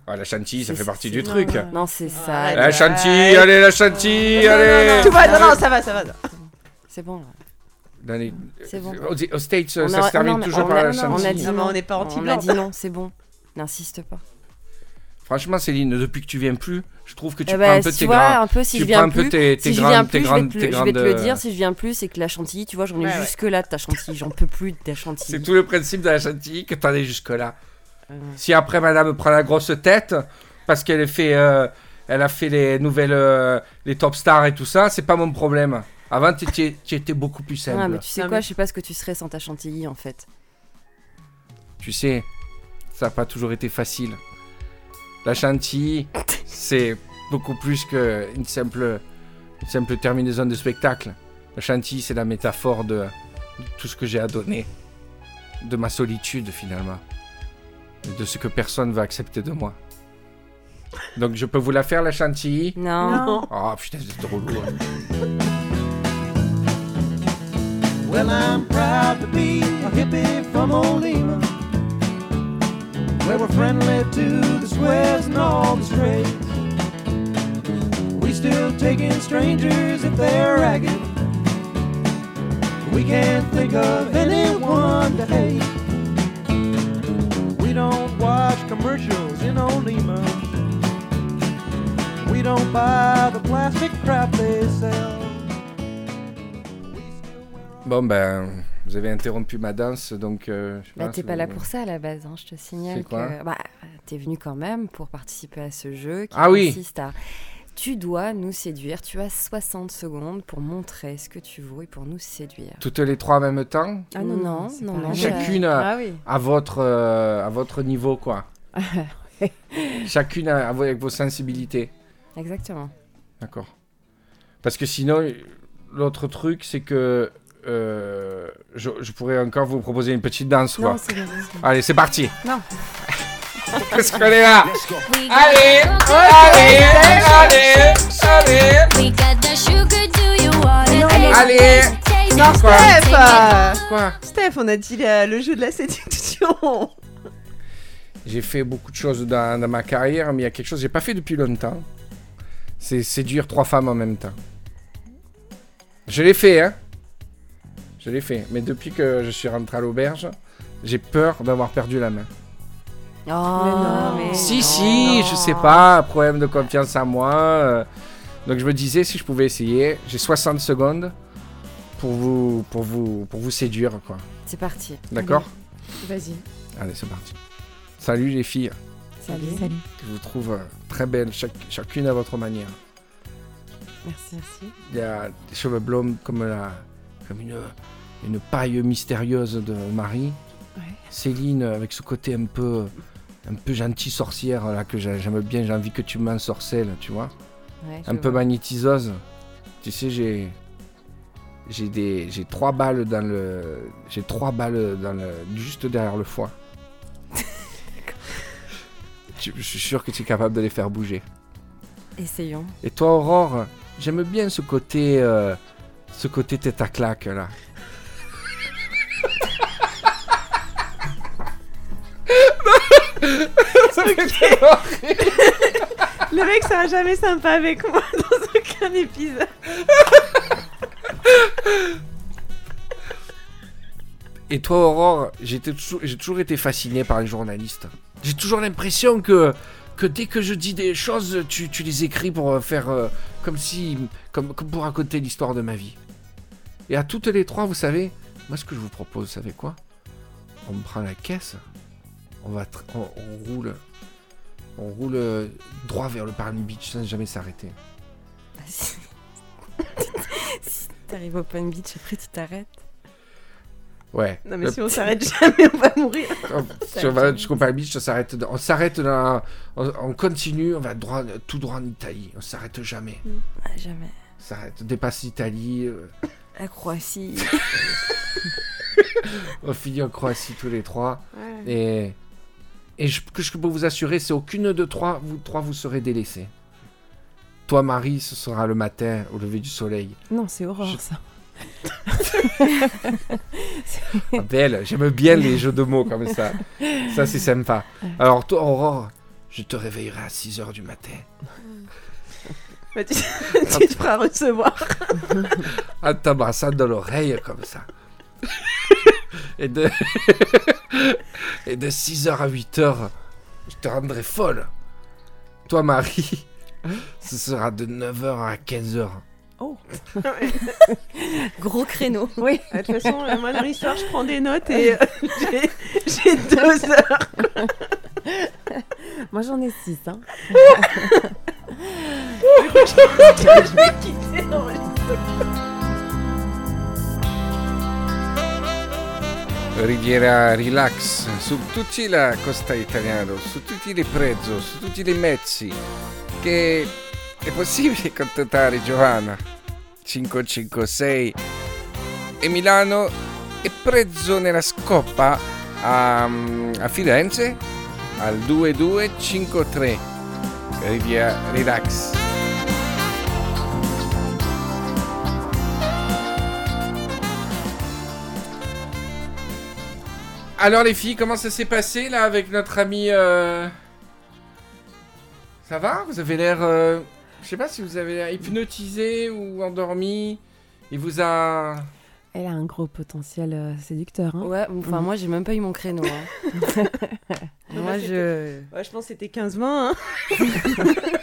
Ah, La Chanty, ça fait partie du truc. Non, c'est ça. Arrête. La Chanty, Ouais. allez la Chanty, allez Tout va, non, non, ça va, ça va. C'est bon. les- C'est bon. Aux, States, On ça a- se termine non, toujours on par a- la Chanty. On a dit Non, on n'est pas On a dit non, c'est bon. N'insiste pas. Franchement, Céline, depuis que tu viens plus, je trouve que tu Eh prends ben, un peu si tes tu vois, grands. un peu si tu je prends viens un peu plus. tes, tes Si je viens plus, je vais grandes, te le- je vais te le grandes, dire. euh, Si je viens plus, c'est que la chantilly, tu vois, j'en ai Ouais, ouais. jusque là de ta chantilly. J'en peux plus de ta chantilly. C'est tout le principe de la chantilly que t'en es jusque-là. Euh. Si après madame prend la grosse tête, parce qu'elle a fait, euh, elle a fait les nouvelles, euh, les top stars et tout ça, c'est pas mon problème. Avant, tu étais, tu étais beaucoup plus simple. Ah, mais tu sais Non, quoi, mais- je sais pas ce que tu serais sans ta chantilly en fait. Tu sais, ça n'a pas toujours été facile. La chantilly, c'est beaucoup plus qu'une simple, une simple terminaison de spectacle. La chantilly, c'est la métaphore de, de tout ce que j'ai à donner. De ma solitude, finalement. De ce que personne va accepter de moi. Donc, je peux vous la faire, la chantilly? Non. Non. Oh putain, c'est trop lourd. Well, I'm proud to be a hippie from Olema, where we're friendly to the swells and all the strays. We still take in strangers if they're ragged. We can't think of anyone to hate. We don't watch commercials in Olema. We don't buy the plastic crap they sell. Bon, ben, vous avez interrompu ma danse, donc. euh, je Bah, t'es pas là vous- pour ça à la base, hein. je te signale C'est quoi que bah, t'es venu quand même pour participer à ce jeu qui Ah oui. consiste à tu dois nous séduire, tu as 60 secondes pour montrer ce que tu vaux et pour nous séduire. Toutes les trois en même temps Ah non, non, c'est non, non. Chacune à, Ah oui. à votre, euh, à votre niveau, quoi. Chacune à- avec vos sensibilités. Exactement. D'accord. Parce que sinon, l'autre truc, c'est que euh, je, je pourrais encore vous proposer une petite danse, quoi. Non. Allez, c'est parti. Non. Qu'est-ce qu'on est là? We got Allez, the allez, allez, allez. We got the sugar, do you want it? Allez. Non, quoi? Steph, Quoi? Steph, on a dit la- le jeu de la séduction. J'ai fait beaucoup de choses dans, dans ma carrière, mais il y a quelque chose que j'ai pas fait depuis longtemps. C'est séduire trois femmes en même temps. Je l'ai fait, hein. Je l'ai fait. Mais depuis que je suis rentré à l'auberge, j'ai peur d'avoir perdu la main. Oh, non. mais Si, non. si, je sais pas, problème de confiance en moi. euh, donc je me disais si je pouvais essayer. J'ai 60 secondes pour vous, pour vous, pour vous séduire, quoi. C'est parti. D'accord Vas-y. Allez, c'est parti. Salut les filles. Salut. Salut. Je vous trouve euh, très belles, chaque- chacune à votre manière. Merci, merci. Il y a des cheveux blonds comme, la, comme une, une paille mystérieuse de Marie. Ouais. Céline avec ce côté un peu, un peu gentil sorcière là que j'ai- j'aime bien. J'ai envie que tu m'ensorcelles, tu vois. Ouais, un peu vois. magnétiseuse. Tu sais, j'ai j'ai des j'ai trois balles dans le j'ai trois balles dans le juste derrière le foie. je, je suis sûr que tu es capable de les faire bouger. Essayons. Et toi, Aurore, j'aime bien ce côté euh, ce côté tête à claque là. Le mec sera jamais sympa avec moi dans aucun épisode. Et toi, Aurore, toujours- j'ai toujours été fasciné par les journalistes. J'ai toujours l'impression que, que dès que je dis des choses, tu, tu les écris pour euh, faire euh, comme si. Comme, comme pour raconter l'histoire de ma vie. Et à toutes les trois, vous savez, moi ce que je vous propose, vous savez quoi? On prend la caisse, on, va on, on roule. On roule euh, droit vers le Palm Beach sans jamais s'arrêter. si t'arrives au Palm Beach, après tu t'arrêtes. Ouais. Non mais Le si on s'arrête jamais, on va mourir. Sur va jusqu'au Palm Beach, on s'arrête. dans- On s'arrête dans. On, on continue, on va droit, tout droit en Italie. On s'arrête jamais. Ah, jamais. On s'arrête, on dépasse l'Italie. euh, La Croatie. on finit en Croatie tous les trois. Ouais. Et, et que je peux vous assurer, c'est aucune de trois, vous trois, vous serez délaissés. Toi, Marie, ce sera le matin au lever du soleil. Non, c'est Aurore, Je- ça. Ah, Belle, j'aime bien les jeux de mots comme ça. Ça, c'est sympa. Alors, toi, Aurore, je te réveillerai à 6h du matin. Tu, tu te feras recevoir. en t'embrassant dans l'oreille comme ça. Et de et de 6h à 8h, je te rendrai folle. Toi, Marie, ce sera de 9h à 15h. Oh. Gros créneau. Oui. De toute façon, euh, moi dans l'histoire, je prends des notes et euh, j'ai- j'ai deux heures. Moi, j'en ai six, hein. je vais quitter Riviera Relax su tutti la costa italiana, su tutti i prezzi, su tutti i mezzi. Che è possibile contattare Giovanna 556 e Milano e prezzo nella scoppa a, a Firenze al 2253 Riviera Relax. Alors les filles, comment ça s'est passé là avec notre ami euh, Ça va? Vous avez l'air... euh, Je sais pas si vous avez l'air hypnotisé ou endormi. Il vous a... Elle a un gros potentiel euh, séducteur, hein. Ouais, enfin, Mhm. moi, j'ai même pas eu mon créneau. hein. moi, je. Ouais, je pense que c'était 15-20. Hein.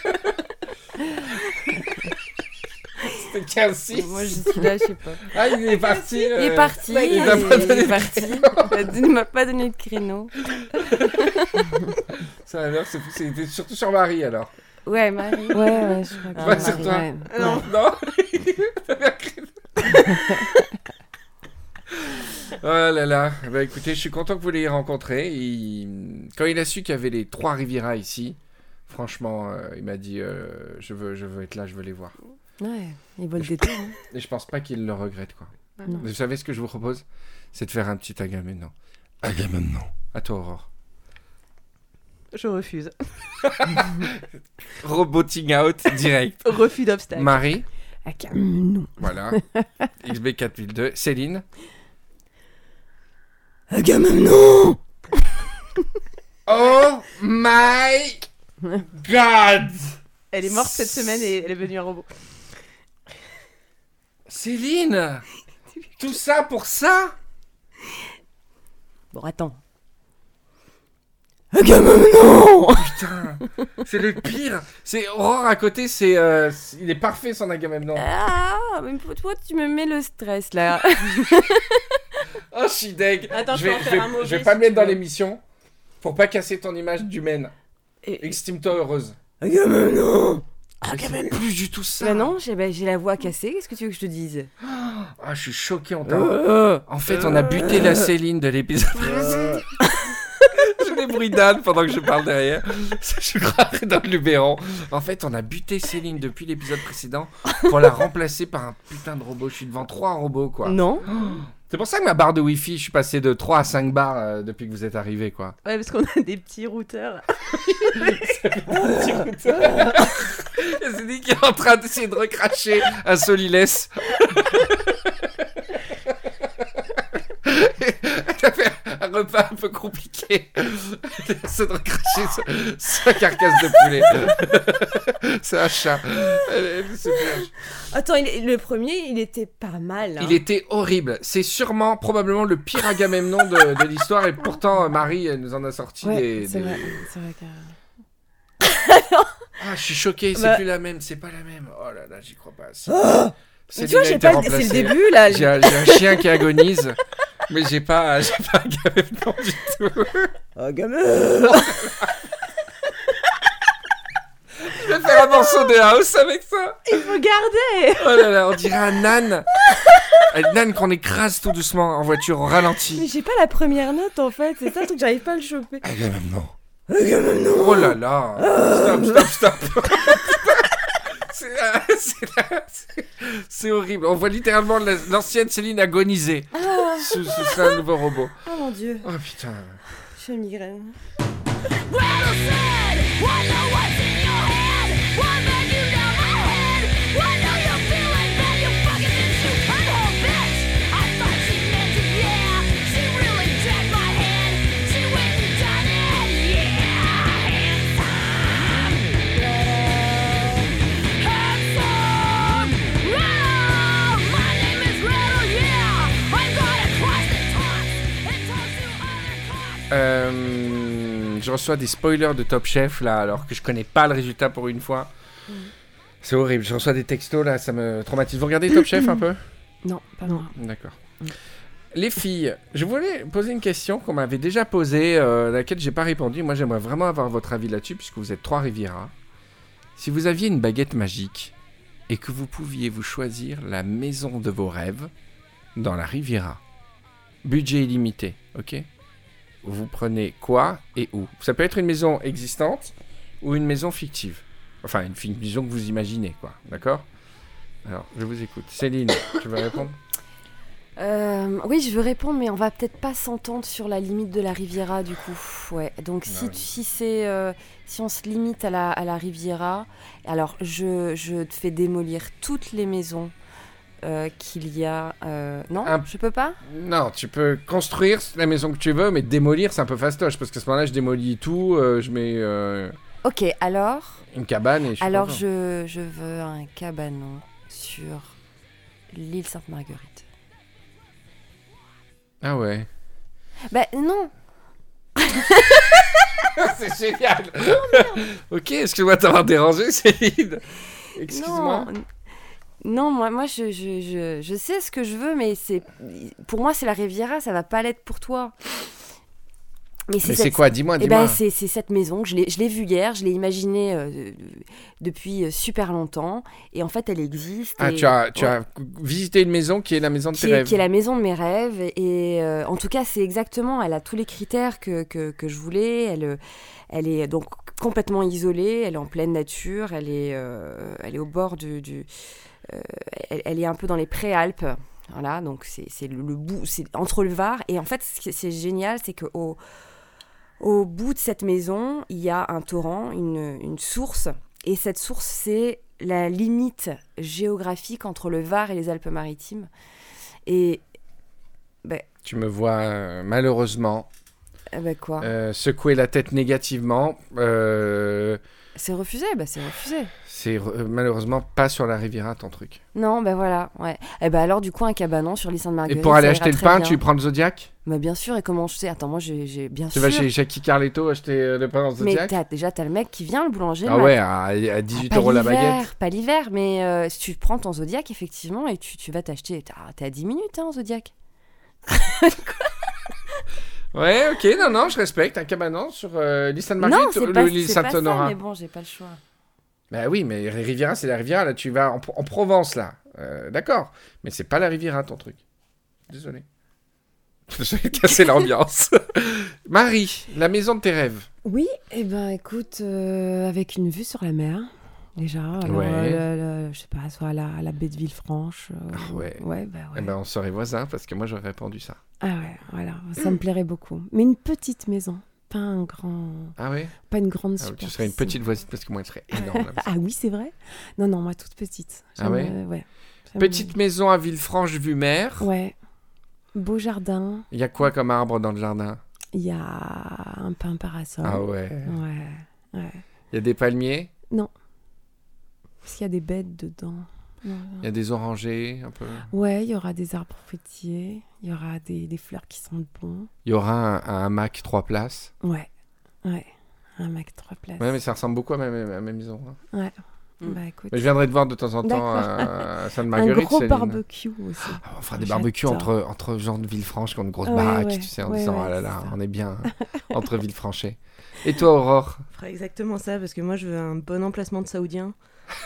C'était 15-6. Moi, je suis là, je sais pas. Ah, il est parti. Il est euh, parti. il il m'a pas donné est de parti. Il m'a pas donné de créneau. Ça a l'air, c'est- c'était surtout sur Marie alors. Ouais, Marie. Ouais, ouais, je crois que Pas sur toi. ouais. Non. Non T'avais un créneau. Oh là là, bah écoutez, je suis content que vous l'ayez rencontré. Il- Quand il a su qu'il y avait les trois Riviera ici, franchement, euh, il m'a dit euh, je, veux, je veux être là, je veux les voir. Ouais, il vole des tours. hein. Et je pense pas qu'il le regrette quoi. Non. Vous savez ce que je vous propose? C'est de faire un petit Agamemnon. Agamemnon. À toi, Aurore. Je refuse. Roboting out direct. Refus d'obstacle. Marie, Ah, car- non. voilà. XB 4002. Céline. Agamemnon Oh my god Elle est morte cette semaine et elle est devenue un robot. Céline Tout ça pour ça? Bon, attends. Agamemnon Putain C'est le pire C'est Aurore à côté, c'est... euh, c'est- il est parfait son Agamemnon. Ah, mais pour toi, tu me mets le stress là. Oh, je suis deg Attends, je vais, en faire un mauvais je vais pas si le mettre tu dans veux. l'émission pour pas casser ton image d'humaine. Et- Estime-toi heureuse. Agamemnon C'est plus du tout ça Bah non, j'ai bah, j'ai la voix cassée. Qu'est-ce que tu veux que je te dise? Ah, je suis choqué en t'en- En fait, on a buté la Céline de l'épisode précédent. J'ai des bruits d'âne pendant que je parle derrière. Je croirais dans le Luberon. En fait, on a buté Céline depuis l'épisode précédent pour la remplacer par un putain de robot. Je suis devant trois robots, quoi. Non. C'est pour ça que ma barre de Wi-Fi, je suis passé de 3 à 5 barres euh, depuis que vous êtes arrivés, quoi. Ouais, parce qu'on a des petits routeurs. C'est dit qu'il est en train d'essayer de recracher un solilès. Elle a fait un repas un peu compliqué. Essaie de recracher sa, carcasse de poulet. C'est un chat. C'est. Attends, il- le premier, il était pas mal. hein. Il était horrible. C'est sûrement, probablement le pire Agamemnon de, de l'histoire. Et pourtant, Marie, elle nous en a sorti Ouais, des. c'est des- vrai, c'est vrai que... Ah, je suis choqué. C'est Bah- plus la même. C'est pas la même. Oh là là, j'y crois pas. C'est- pas. C'est le début là. J'ai un, j'ai un chien qui agonise, mais j'ai pas, j'ai pas Agamemnon du tout. Je vais faire un morceau de house avec ça. Il faut garder Oh là là, on dirait un âne. Un âne qu'on écrase tout doucement en voiture, Mais ralenti. j'ai pas la première note en fait. C'est ça le truc, j'arrive pas à le choper. Agamemnon. Oh là là. Stop, stop, stop. C'est c'est la- c'est- c'est horrible. On voit littéralement la- l'ancienne Céline agoniser Ah, sous, sous un nouveau robot. oh mon dieu, Oh putain. j'ai une migraine. Said, Euh, je reçois des spoilers de Top Chef là, alors que je connais pas le résultat pour une fois. C'est horrible. Je reçois des textos là, ça me traumatise. Vous regardez Top Chef un peu? Non, pas moi. D'accord. Les filles, je voulais poser une question qu'on m'avait déjà posée, euh, à laquelle j'ai pas répondu. Moi, j'aimerais vraiment avoir votre avis là-dessus, puisque vous êtes trois Riviera. Si vous aviez une baguette magique et que vous pouviez vous choisir la maison de vos rêves dans la Riviera, budget illimité, ok? Vous prenez quoi et où Ça peut être une maison existante ou une maison fictive. Enfin, une, une maison que vous imaginez, quoi. D'accord? Alors, je vous écoute. Céline, tu veux répondre? Euh, oui, je veux répondre, mais on va peut-être pas s'entendre sur la limite de la Riviera du coup. Ouais. Donc si, tu- si c'est euh, si on se limite à la, à la Riviera, alors je, je te fais démolir toutes les maisons euh, qu'il y a. euh, Non, Un- je peux pas? Non, tu peux construire la maison que tu veux, mais démolir, c'est un peu fastoche, parce qu'à ce moment-là, je démolis tout, euh, je mets Ok, alors? une cabane et je alors je, je veux un cabanon sur l'île Sainte-Marguerite. Ah ouais. Bah non. c'est génial Ok, excuse-moi de t'avoir dérangé, Céline. Excuse-moi. Non. Non, moi, moi je, je, je, je sais ce que je veux, mais c'est pour moi, c'est la Riviera, ça va pas l'être pour toi. Mais c'est cette- quoi? Dis-moi, Eh dis-moi. ben, c'est c'est cette maison, je l'ai vue hier, je l'ai imaginée euh, depuis euh, super longtemps, et en fait, elle existe. ah, et- tu as, tu Ouais. as visité une maison qui est la maison de tes qui est, rêves. qui est la maison de mes rêves. Et euh, en tout cas, c'est exactement, elle a tous les critères que, que, que je voulais. Elle, elle est donc complètement isolée, elle est en pleine nature, elle est, euh, elle est au bord du. du- elle, elle est un peu dans les préalpes. Voilà, donc c'est le, le bout, c'est entre le Var. Et en fait, ce qui c'est génial, c'est qu'au au bout de cette maison, il y a un torrent, une, une source. Et cette source, c'est la limite géographique entre le Var et les Alpes-Maritimes. Et Tu me vois euh, malheureusement eh ben quoi? euh, secouer la tête négativement. Euh, C'est refusé, bah c'est refusé. c'est euh, malheureusement pas sur la Riviera ton truc. Non, ben voilà, ouais. Et ben alors du coup un cabanon sur l'île Et Sainte-Marguerite. pour aller acheter le pain, bien. tu prends le Zodiac? Bah bien sûr, et comment je sais? Attends, moi j'ai bien Tu sûr. vas chez Jackie Carletto acheter euh, le pain dans le Mais Zodiac? t'as, déjà t'as le mec qui vient, le boulanger. Ah le ouais, à, à 18 Pas euros la baguette. Pas l'hiver, mais euh, si tu prends ton Zodiac effectivement et tu, tu vas t'acheter. T'as- T'es à 10 minutes hein, en Zodiac. Ouais, ok, non, non, je respecte. Un cabanon sur euh, l'île Non, Sainte-Marguerite, l'île Saint-Honorat. mais bon, j'ai pas le choix. Bah oui, mais Riviera, c'est la Riviera. Là, tu vas en, en Provence, là. Euh, D'accord. Mais c'est pas la Riviera, ton truc. Désolé. Je vais casser l'ambiance. Marie, la maison de tes rêves. Oui, et ben écoute, euh, avec une vue sur la mer, déjà. Alors, Ouais. euh, le- le- je sais pas, soit à la, à la baie de Villefranche. euh, Ah ouais. Ouais, bah ouais. Eh ben, on serait voisins parce que moi, j'aurais répondu ça. Ah ouais, voilà, ça me plairait beaucoup. Mais une petite maison, pas un grand, Ah ouais? pas une grande Ah, Tu serais une petite voisine parce que moi, elle serait énorme. Ah oui, c'est vrai? Non, non, moi toute petite. Ah ouais? Euh, ouais. Petite maison à Villefranche, vue mer. Ouais. Beau jardin. Il y a quoi comme arbre dans le jardin? Il y a un pain parasol. Ah ouais. Ouais. Il y a des palmiers, Parce qu'il y a des bêtes dedans. Il y a des orangers, un peu. Ouais, il y aura des arbres fruitiers. Il y aura des, des fleurs qui sentent bon. Il y aura un, un hamac trois places. Ouais. Ouais. Un Mac trois places. Ouais, mais ça ressemble beaucoup à ma, à ma maison. hein. Ouais. Mm. Bah écoute. Mais je viendrai te voir de temps en temps à, à un Sainte-Marguerite. gros Céline. barbecue aussi. Ah, on fera des barbecues entre, entre gens de Villefranche qui ont une grosse Ouais, baraque, ouais. tu sais, en Ouais, disant ouais, ah là là, ça. on est bien hein, entre Villefranchais. Et toi, Aurore? On fera exactement ça parce que moi je veux un bon emplacement de saoudien.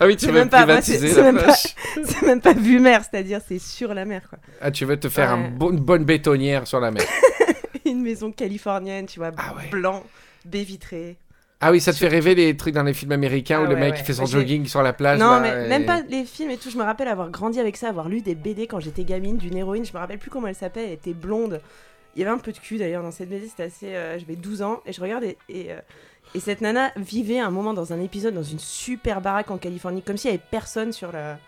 Ah oui, tu veux même pas- moi, privatiser c'est la même c'est même pas vue mer, c'est-à-dire c'est sur la mer quoi. Ah, tu veux te faire un Ouais. bon- une bonne bétonnière sur la mer. Une maison californienne, tu vois, Ah ouais. blanc, baie vitrée. Ah oui, ça te fait rêver les trucs dans les films américains Ah où le mec ouais. il fait son Moi, jogging sur la plage. non, là, mais et- même pas les films et tout. Je me rappelle avoir grandi avec ça, avoir lu des BD quand j'étais gamine d'une héroïne. Je me rappelle plus comment elle s'appelle. Elle était blonde. Il y avait un peu de cul d'ailleurs dans cette BD. C'était assez. euh, J'avais 12 ans et je regarde et. et, euh, et cette nana vivait un moment dans un épisode dans une super baraque en Californie, comme s'il y avait personne sur la,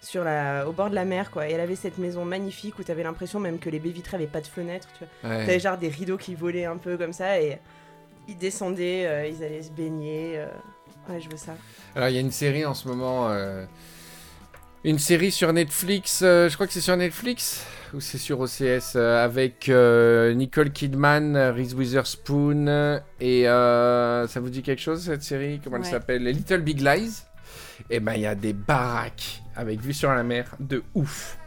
sur la, au bord de la mer, quoi. Et elle avait cette maison magnifique où t'avais l'impression même que les baies vitrées avaient pas de fenêtres, tu vois. Ouais. T'avais genre des rideaux qui volaient un peu comme ça et ils descendaient, euh, ils allaient se baigner. euh. Ouais, je veux ça. Alors il y a une série en ce moment, euh, une série sur Netflix, euh, je crois que c'est sur Netflix ou c'est sur OCS euh, avec euh, Nicole Kidman, Reese Witherspoon et ça vous dit quelque chose cette série? Comment elle s'appelle? Little Big Lies? Et ben il y a des baraques avec vue sur la mer de ouf.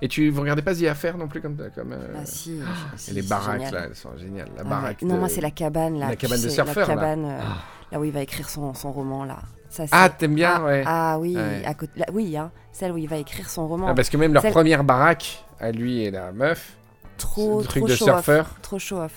Et tu vous regardez pas The Affair non plus comme comme euh, Ah si. si, et les baraques génial. là, elles sont géniales. La Ah ouais. baraque. Non, de- moi c'est la cabane là. la cabane de surfeur. La cabane euh, Ah. là où il va écrire son, son roman là. Ça, Ah t'aimes bien ah, ouais. Ah oui, Ouais. à côté, là, oui, hein, celle où il va écrire son roman. Ah, parce que même leur Celle- première baraque à lui et la meuf, trop, truc trop de surfeur. off. Trop show off.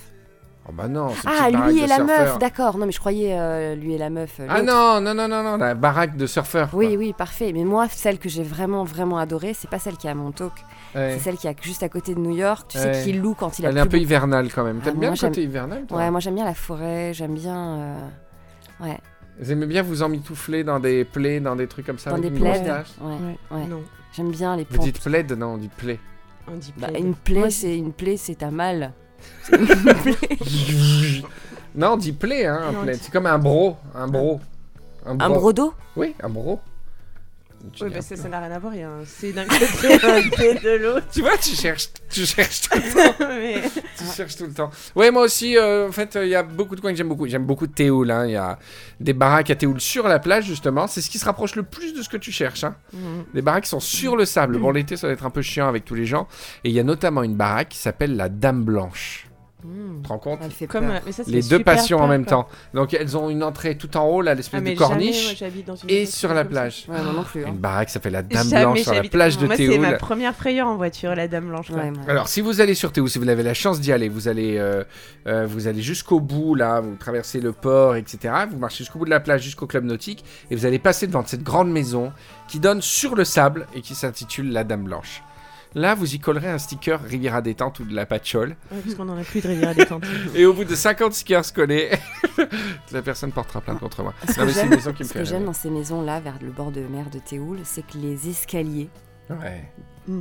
Oh bah non, Ah, lui et la surfeur. meuf, d'accord. Non, mais je croyais euh, lui et la meuf. euh, Ah non, non, non, non, non, la baraque de surfeur. quoi. Oui, oui, parfait. Mais moi, celle que j'ai vraiment, vraiment adorée, c'est pas celle qui est à Montauk. Ouais. C'est celle qui est juste à côté de New York. Tu Ouais. sais, qui loue quand il a Elle est un peu hivernale quand même. Ah, T'aimes bien le côté hivernal toi? Ouais, moi j'aime bien la forêt, j'aime bien. euh, Ouais, Vous aimez bien vous emmitoufler dans des plaies, dans des trucs comme ça dans avec des une tache Ouais, Ouais. ouais. Non, J'aime bien les Vous dites plaid Non, on dit plaie. on dit Bah, plaid. une plaie, Moi, c'est une plaie, c'est un mal. C'est une plaie. non, on dit plaie, hein, un Non, on plaid. dit- C'est comme un bro, un bro. Un brodo Oui, un bro. Oui, bah ça n'a rien à voir. Il y a un C d'un côté, B de l'autre. Tu vois, tu cherches, tu cherches tout le temps. Mais- Tu cherches tout le temps. Ouais, moi aussi, euh, en fait, il y a beaucoup de coins que j'aime beaucoup. J'aime beaucoup Théoul. hein. Il y a des baraques à Théoul sur la plage, justement. C'est ce qui se rapproche le plus de ce que tu cherches. Hein. Mhm. Des baraques qui sont sur le sable. Bon, l'été, ça va être un peu chiant avec tous les gens. Et il y a notamment une baraque qui s'appelle la Dame Blanche. Mhm. Tu te rends compte fait Comme, euh, mais ça, c'est Les deux passions en même quoi. temps. Donc, elles ont une entrée tout en haut, là, l'espèce Ah, de jamais, corniche. moi, et sur la ça. plage. Ouais, moi non plus. hein. Une baraque qui s'appelle la Dame Jamais Blanche sur la plage de Moi, c'est Théoul. ma première frayeur en voiture, la Dame Blanche. Ouais. Alors, si vous allez sur Théoul, si vous avez la chance d'y aller, vous allez, euh, euh, vous allez jusqu'au bout, là, vous traversez le port, etc. Vous marchez jusqu'au bout de la plage, jusqu'au club nautique, et vous allez passer devant cette grande maison qui donne sur le sable et qui s'intitule La Dame Blanche. Là, vous y collerez un sticker Riviera détente ou de la patchole. Ouais, parce qu'on en a plus de rivière à détente. Et au bout de 50 stickers collés, la personne portera plainte contre moi. Ce Non, que mais c'est une j'aime- maison qui me ce fait que j'aime rêver. dans ces maisons-là, vers le bord de mer de Théoul, c'est que les escaliers, Ouais.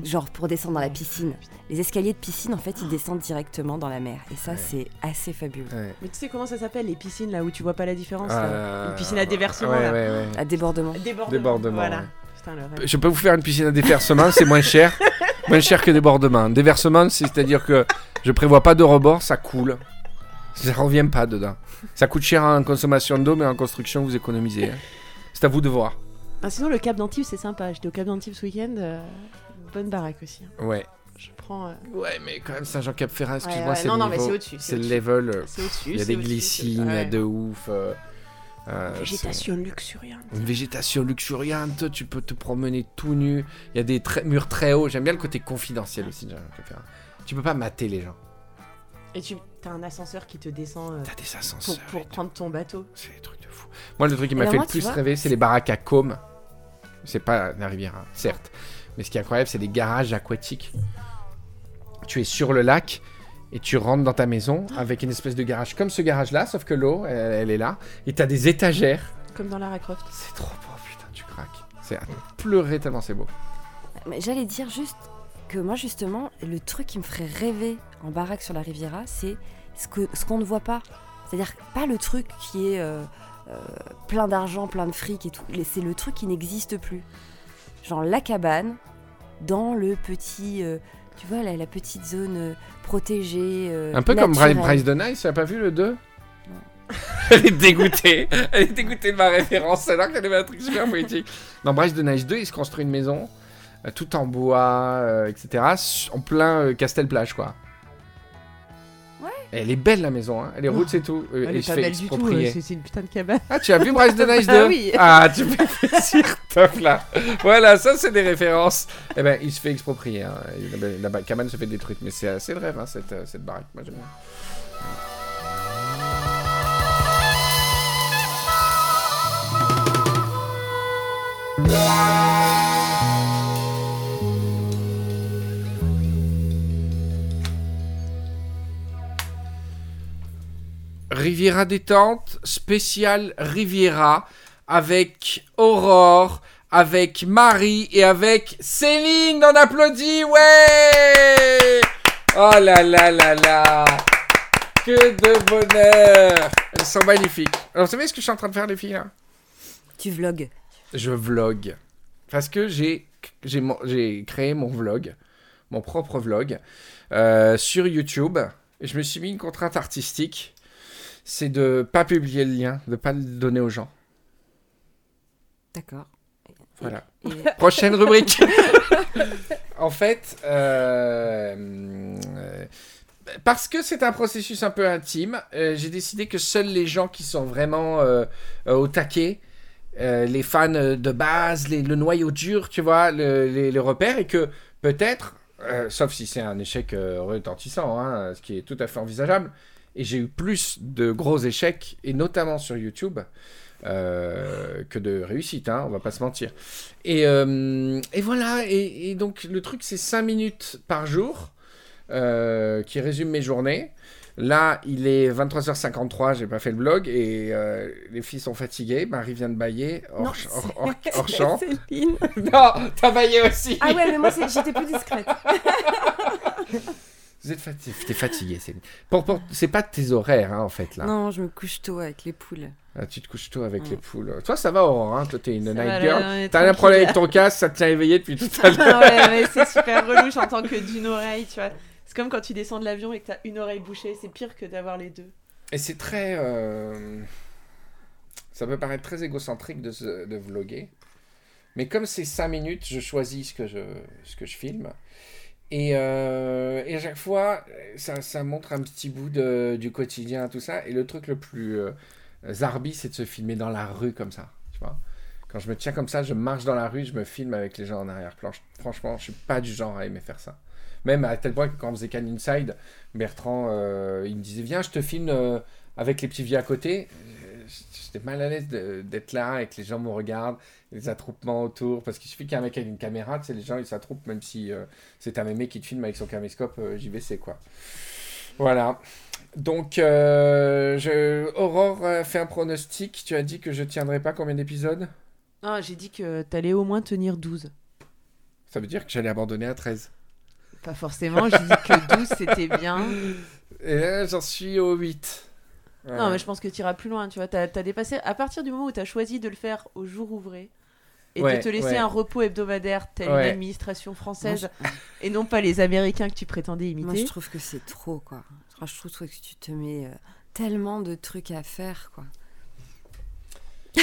genre pour descendre dans la piscine, les escaliers de piscine, en fait, ils descendent directement dans la mer. Et ça, Ouais. c'est assez fabuleux. ouais. Mais tu sais comment ça s'appelle, les piscines là où tu vois pas la différence là? Euh, Une piscine à déversement ouais, là. ouais, ouais. À débordement. Débordement. Débordement, Voilà. Ouais. Putain, le rêve. Je peux vous faire une piscine à déversement, c'est moins cher. moins cher que débordement. Déversement, c'est-à-dire que je prévois pas de rebord, ça coule. Ça revient pas dedans. Ça coûte cher en consommation d'eau, mais en construction, vous économisez. hein. C'est à vous de voir. Ah, sinon, le Cap d'Antibes, c'est sympa. J'étais au Cap d'Antibes ce week-end. euh, bonne baraque aussi. hein. Ouais. Je prends. euh, Ouais, mais quand même, Saint-Jean-Cap-Ferrat, excuse-moi, ouais, c'est non, le non, mais niveau- c'est au-dessus, c'est le level. euh, C'est au-dessus. Il y a des ouais. de ouf. Euh, Végétation luxuriante. Une végétation luxuriante, tu peux te promener tout nu. Il y a des murs très hauts. J'aime bien le côté confidentiel aussi. Tu peux pas mater les gens. Et tu as un ascenseur qui te descend euh, T'as des ascenseurs. pour prendre ton bateau. C'est des trucs de fou. Moi, le truc qui m'a fait moi, le plus vois, rêver, c'est les baraques à Côme. C'est pas la rivière, hein, certes. Mais ce qui est incroyable, c'est des garages aquatiques. Tu es sur le lac et tu rentres dans ta maison avec une espèce de garage comme ce garage-là, sauf que l'eau, elle, elle est là. Et t'as des étagères. Comme dans Lara Croft. C'est trop beau, putain, tu craques. C'est à pleurer tellement c'est beau. Mais j'allais dire juste que moi, justement, le truc qui me ferait rêver en baraque sur la Riviera, c'est ce qu'on ce qu'on ne voit pas. C'est-à-dire pas le truc qui est euh, euh, plein d'argent, plein de fric et tout. C'est le truc qui n'existe plus. Genre la cabane dans le petit. euh, tu vois, la, la petite zone euh, protégée. euh, Un peu comme Bryce, naturelle. Bryce de Nice, tu as pas vu le 2 Elle est dégoûtée. Elle est dégoûtée de ma référence alors qu'elle avait un truc super poétique. Dans Bryce de Nice 2, il se construit une maison, euh, tout en bois, euh, etc., su- en plein euh, Castel-Plage, quoi. Et elle est belle la maison, hein. elle est Oh. eux, c'est tout. Euh, Elle il est se pas fait belle du tout. euh, C'est une putain de cabane. Ah, tu as vu Bryce de Nice 2 Ah oui. Ah, tu me fais plaisir, top là. Voilà, ça c'est des références. Eh ben, il se fait exproprier. hein. La, cabane se fait détruite, mais c'est c'est le rêve, hein, cette, euh, cette baraque. Moi j'aime bien. Riviera détente, spécial Riviera, avec Aurore, avec Marie et avec Céline. On applaudit, ouais Oh là là là là Que de bonheur Elles sont magnifiques. Alors, vous savez ce que je suis en train de faire, les filles, là? Tu vlogs. je vlog. Parce que j'ai j'ai mon- j'ai créé mon vlog, mon propre vlog, euh, sur YouTube. Et je me suis mis une contrainte artistique. C'est de pas publier le lien, de pas le donner aux gens. D'accord. Voilà. Et- Prochaine rubrique. en fait, euh, euh, parce que c'est un processus un peu intime, euh, j'ai décidé que seuls les gens qui sont vraiment euh, au taquet, les fans de base, les- le noyau dur, tu vois, le, les, les repères, et que peut-être, sauf si c'est un échec retentissant, hein, ce qui est tout à fait envisageable, et j'ai eu plus de gros échecs, et notamment sur YouTube, euh, que de réussite, hein, on va pas se mentir. Et, euh, et voilà, et, et donc le truc c'est 5 minutes par jour euh, qui résume mes journées. Là, il est 23h53, j'ai pas fait le blog et euh, les filles sont fatiguées. Marie vient de bailler hors, Non, hors- hors- hors champ. Non, t'as baillé aussi. Ah ouais, mais moi j'étais plus discrète. Vous êtes fatigué, t'es fatigué, Céline. Pour, pour- c'est pas tes horaires hein, en fait là. Non, je me couche tôt avec les poules. Ah, tu te couches tôt avec les poules. Toi, ça va, Aurore, hein Toi, t'es une Ça night va, girl. T'as un problème avec ton casque, ça te tient éveillé depuis tout à l'heure. Ouais, mais c'est super relou, j'entends que d'une oreille, tu vois. C'est comme quand tu descends de l'avion et que t'as une oreille bouchée, c'est pire que d'avoir les deux. Et c'est très. euh, Ça peut paraître très égocentrique de, se- de vloguer. Mais comme c'est 5 minutes, je choisis ce que je, ce que je filme. Et, euh, et à chaque fois, ça, ça montre un petit bout de, du quotidien, tout ça. Et le truc le plus euh, zarbi, c'est de se filmer dans la rue comme ça. Tu vois Quand je me tiens comme ça, je marche dans la rue, je me filme avec les gens en arrière-plan. Franchement, je suis pas du genre à aimer faire ça. Même à tel point que quand on faisait Can Inside, Bertrand, euh, il me disait Viens, je te filme euh, avec les petits vieux à côté. J'étais mal à l'aise d'être là et que les gens me regardent, les attroupements autour. Parce qu'il suffit qu'il y ait un mec avec une caméra, tu sais, les gens ils s'attroupent, même si euh, c'est un mémé qui te filme avec son caméscope euh, JVC, quoi. Voilà. Donc, euh, je... Aurore a fait un pronostic. Tu as dit que je tiendrai pas combien d'épisodes? Non, j'ai dit que t'allais au moins tenir 12. Ça veut dire que j'allais abandonner à 13. Pas forcément, j'ai dit que 12 c'était bien. Et là, j'en suis au 8. Non, mais je pense que tu iras plus loin, tu vois. T'as as dépassé. À partir du moment où t'as choisi de le faire au jour ouvré et Ouais, de te laisser ouais. un repos hebdomadaire telle Ouais. une administration française et non pas les Américains que tu prétendais Moi, imiter. je trouve que c'est trop, quoi. Moi, je trouve que tu te mets euh, tellement de trucs à faire, quoi.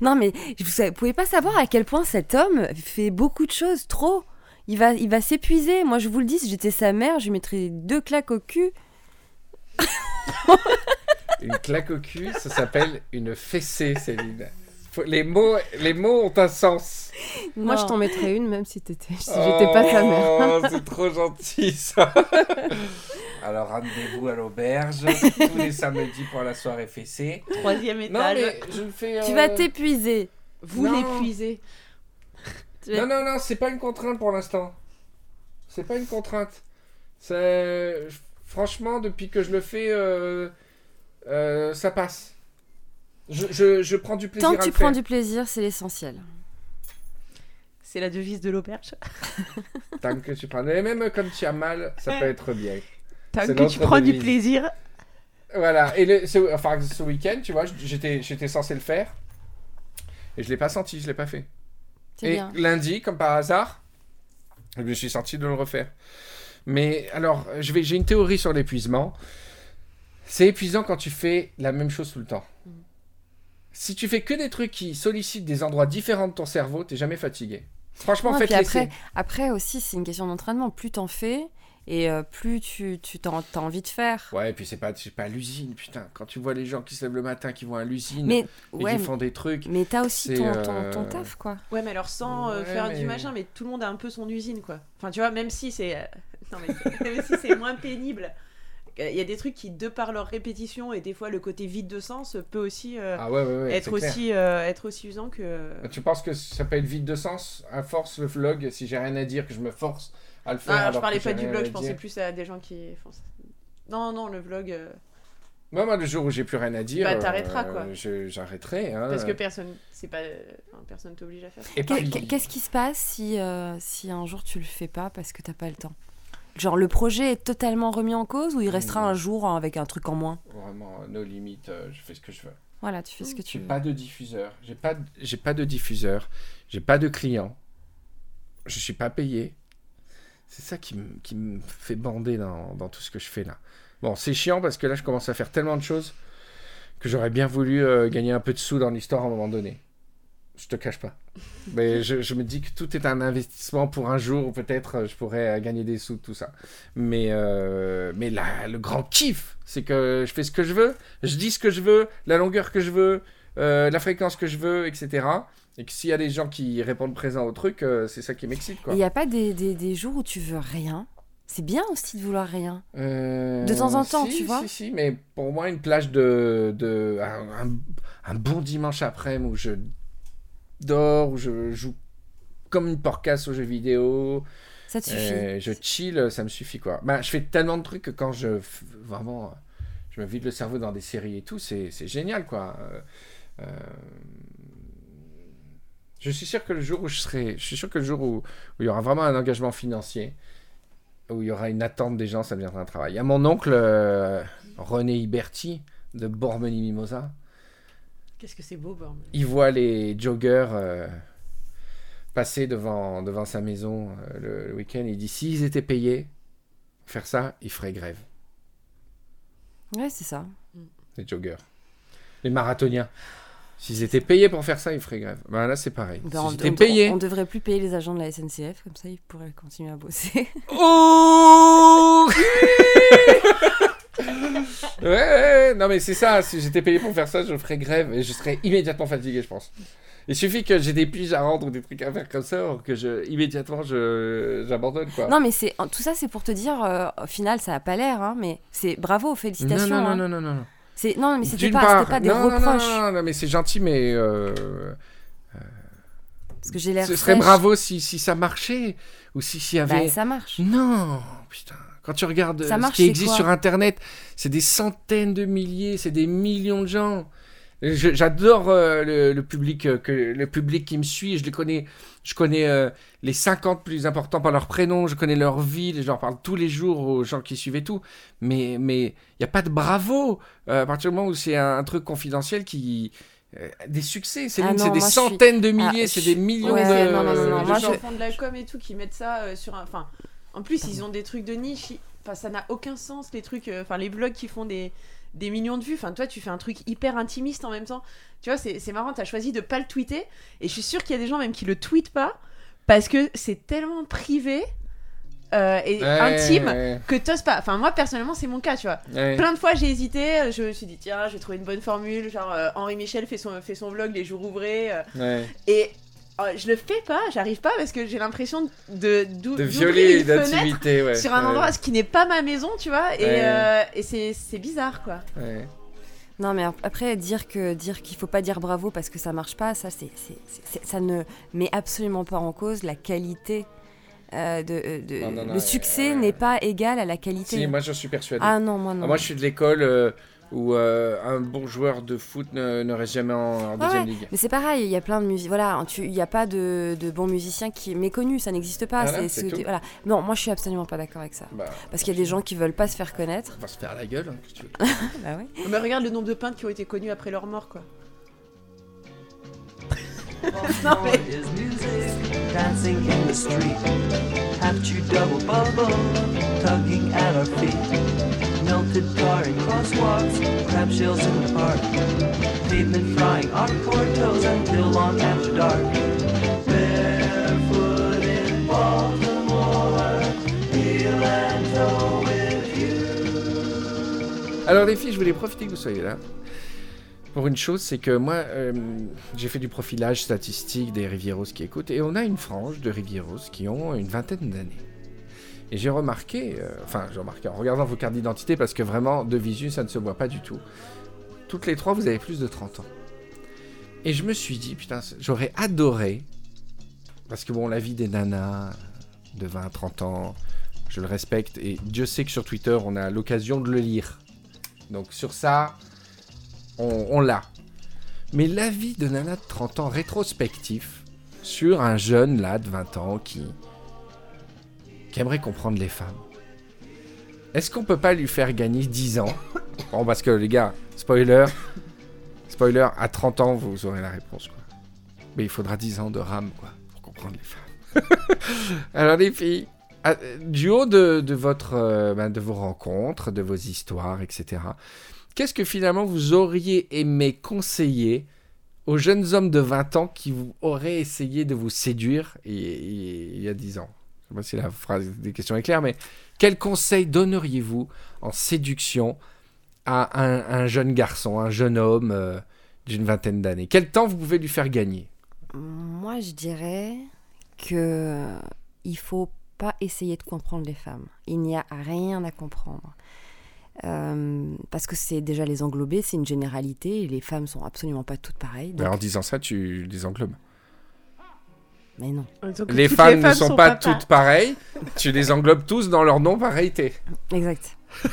non, mais vous vous pouvez pas savoir à quel point cet homme fait beaucoup de choses, trop. Il va, il va s'épuiser. Moi, je vous le dis, si j'étais sa mère, je lui mettrais deux claques au cul. Une claque au cul, ça s'appelle une fessée, Céline. Faut- Les mots, les mots ont un sens. Moi, je Non. t'en mettrais une, même si t'étais, si j'étais pas ta mère. Oh, c'est trop gentil ça. Alors rendez-vous à l'auberge tous les samedis pour la soirée fessée. Troisième Non étage. mais je le fais. Tu euh, vas t'épuiser. Vous Non. l'épuisez. Vas- Non non non, c'est pas une contrainte pour l'instant. C'est pas une contrainte. C'est franchement depuis que je le fais, euh, euh, ça passe. Je, je, je prends du plaisir Tant à que tu le prends faire. du plaisir, c'est l'essentiel. C'est la devise de l'auberge. Tant que tu prends. Mais même quand tu as mal, ça peut être bien. Tant que tu prends du plaisir. Voilà, et le, ce, enfin, ce week-end, tu vois, j'étais, j'étais censé le faire. Et je l'ai pas senti, je l'ai pas fait. Et bien. lundi, comme par hasard, je me suis senti de le refaire. Mais alors, je vais, j'ai une théorie sur l'épuisement. C'est épuisant quand tu fais la même chose tout le temps. Si tu fais que des trucs qui sollicitent des endroits différents de ton cerveau, t'es jamais fatigué. Franchement, Non, faites puis après, après aussi, c'est une question d'entraînement. Plus t'en fais, et euh, plus tu, tu t'as envie de faire. Ouais, et puis c'est pas, c'est pas à l'usine, putain. Quand tu vois les gens qui se lèvent le matin, qui vont à l'usine Mais, et ouais, qui font des trucs. mais t'as aussi c'est, ton, ton, ton euh, taf, quoi. Ouais, mais alors sans euh, faire mais- du machin, mais tout le monde a un peu son usine, quoi. Enfin, tu vois, même si c'est. euh, Non, mais même si c'est moins pénible. Euh, Il y a des trucs qui, de par leur répétition et des fois le côté vide de sens, peut aussi euh, Ah ouais, ouais, ouais. être, aussi, euh, être aussi usant que. Tu penses que ça peut être vide de sens à force le vlog si j'ai rien à dire que je me force à le Non, faire alors, je parlais pas du vlog, je pensais dire? plus à des gens qui font ça. Non, non, le vlog. euh, Moi, moi, le jour où j'ai plus rien à dire, Bah, t'arrêteras, euh, quoi. j'arrêterai. hein. Parce que personne. C'est pas. enfin, personne t'oblige à faire Qu'est-ce qui se passe si, euh, si un jour tu le fais pas parce que t'as pas le temps? Genre le projet est totalement remis en cause ou il restera un jour avec un truc en moins? Vraiment, no limit, euh, je fais ce que je veux. Voilà, tu fais ce que tu J'ai veux. pas de diffuseur. J'ai pas, de- j'ai pas de diffuseur. J'ai pas de client. Je suis pas payé. C'est ça qui, me- qui me fait bander dans, dans tout ce que je fais là. Bon, c'est chiant parce que là, je commence à faire tellement de choses que j'aurais bien voulu euh, gagner un peu de sous dans l'histoire à un moment donné. Je te cache pas. Mais je, je me dis que tout est un investissement pour un jour où peut-être euh, je pourrais euh, gagner des sous, tout ça. Mais, euh, mais là, le grand kiff, c'est que je fais ce que je veux, je dis ce que je veux, la longueur que je veux, euh, la fréquence que je veux, etc. Et que s'il y a des gens qui répondent présent au truc, euh, c'est ça qui m'excite. Il n'y a pas des, des, des jours où tu veux rien? C'est bien aussi de vouloir rien. Euh, De temps en temps, si, tu vois Si, si, mais pour moi, une plage de. de un, un- un bon dimanche après-midi où je dors, où je joue comme une porcasse aux jeux vidéo, Ça te suffit. euh, je chill, ça me suffit quoi. Bah, je fais tellement de trucs que quand je. Vraiment. Je me vide le cerveau dans des séries et tout, c'est génial quoi. Euh, euh, je suis sûr que le jour où je serai. Je suis sûr que le jour où, où il y aura vraiment un engagement financier, où il y aura une attente des gens, ça deviendra un travail. Il y a mon oncle euh, René Iberti de Bormeni Mimosa Qu'est-ce que c'est beau, Born il voit les joggers euh, passer devant, devant sa maison euh, le, le week-end. Il dit s'ils étaient payés pour faire ça, ils feraient grève. Ouais, c'est ça. Les joggers. Les marathoniens. S'ils étaient payés pour faire ça, ils feraient grève. Ben là, c'est pareil. Ben, on, S'ils étaient on- payés. on devrait plus payer les agents de la SNCF, comme ça ils pourraient continuer à bosser. Oh ouais, ouais, non mais c'est ça, si j'étais payé pour faire ça, je ferais grève et je serais immédiatement fatigué, je pense. Il suffit que j'ai des piges à rendre ou des trucs à faire comme ça, ou que je, immédiatement je, j'abandonne quoi. non, mais c'est tout ça, c'est pour te dire, euh, au final, ça a pas l'air, hein, mais c'est bravo, félicitations. non, non, hein. non, non, non, non. C'est non, mais c'était pas, part, c'était pas des non, non, non, reproches, Non, non, non, mais c'est gentil, mais euh, parce que j'ai l'air. ce serait fraîche. bravo si, si ça marchait ou si s'il y avait. Bah, ça marche. Non, putain. Quand tu regardes Ça euh, marche, ce qui c'est existe sur Internet, c'est des centaines de milliers, c'est des millions de gens. J'adore euh, le, le public euh, que le public qui me suit. Je les connais. Je connais euh, les 50 plus importants par leur prénom. Je connais leur vie. Je leur parle tous les jours aux gens qui suivent et tout. Mais mais il y a pas de bravo euh, à partir du moment où c'est un, un truc confidentiel qui euh, des succès. C'est Ah c'est des suis- centaines de milliers. Ah, c'est je- des millions Ouais, de. non, non, non, non, de moi, gens. je- font de la com et tout qui mettent ça euh, sur un. Enfin, en plus, ils ont des trucs de niche. Enfin, ça n'a aucun sens les trucs. euh, Enfin, les blogs qui font des des millions de vues. Enfin, toi, tu fais un truc hyper intimiste en même temps. Tu vois, c'est marrant. T'as choisi de pas le tweeter. Et je suis sûre qu'il y a des gens même qui le tweetent pas parce que c'est tellement privé euh, et Ouais, intime ouais, que t'oses pas. Enfin, moi personnellement, c'est mon cas, tu vois. ouais. Plein de fois j'ai hésité, je me suis dit tiens, je vais trouver une bonne formule, genre euh, Henri Michel fait son, fait son vlog les jours ouvrés, euh, Ouais. et je le fais pas, j'arrive pas parce que j'ai l'impression de, de d'ouvrir violer une fenêtre d'intimité, ouais. sur un Ouais, endroit ce qui n'est pas ma maison, tu vois, et, Ouais. euh, et c'est, c'est bizarre quoi. ouais. Non, mais ap- après, dire que dire qu'il faut pas dire bravo parce que ça marche pas, ça, c'est, ça ne met absolument pas en cause la qualité. euh, de, euh, de- Non, non, non, le succès n'est pas égal à la qualité. Si, moi je suis persuadé. Ah non, moi non. Ah, moi je suis de l'école euh, où euh, un bon joueur de foot ne, ne reste jamais en, en deuxième ouais, ligue. Mais c'est pareil, il y a plein de musiques. Voilà, il n'y a pas de, de bons musiciens qui est méconnu, ça n'existe pas. Voilà, voilà. Non, moi je suis absolument pas d'accord avec ça. Bah, Parce qu'il y a des gens qui veulent pas se faire connaître. on va se faire la gueule. hein, que tu veux. Bah ouais. Mais regarde le nombre de peintres qui ont été connus après leur mort quoi. non mais dancing in the street. Double bubble, tugging at our feet. Alors les filles, je voulais profiter que vous soyez là. Pour une chose, c'est que moi, euh, j'ai fait du profilage statistique des Rivieros qui écoutent, et on a une frange de Rivieros qui ont une vingtaine d'années. Et j'ai remarqué, euh, enfin j'ai remarqué en regardant vos cartes d'identité, parce que vraiment, de visu, ça ne se voit pas du tout. Toutes les trois, vous avez plus de 30 ans. Et je me suis dit, putain, j'aurais adoré, parce que bon, la vie des nanas de 20, 30 ans, je le respecte, et Dieu sait que sur Twitter, on a l'occasion de le lire. Donc sur ça, on, l'a. Mais l'avis de Nana de 30 ans rétrospectif sur un jeune là de 20 ans qui, qui aimerait comprendre les femmes. Est-ce qu'on peut pas lui faire gagner 10 ans? Bon, parce que les gars, spoiler, spoiler, à 30 ans, vous aurez la réponse. Quoi. Mais il faudra 10 ans de rame quoi, pour comprendre les femmes. Alors les filles, du haut de, votre, euh, ben, de vos rencontres, de vos histoires, etc. Qu'est-ce que finalement vous auriez aimé conseiller aux jeunes hommes de 20 ans qui vous auraient essayé de vous séduire il y a 10 ans? Je sais pas si la phrase des questions est claire, mais quel conseil donneriez-vous en séduction à un, un jeune garçon, un jeune homme euh, d'une vingtaine d'années? Quel temps vous pouvez lui faire gagner? Moi, je dirais que il faut pas essayer de comprendre les femmes. Il n'y a rien à comprendre. Euh, parce que c'est déjà les englober, c'est une généralité, et les femmes sont absolument pas toutes pareilles. donc- En disant ça, tu les englobes. Mais non. Donc, Les femmes, ne sont, pas, pas toutes pareilles. tu les englobes tous dans leur non-pareilité. Exact.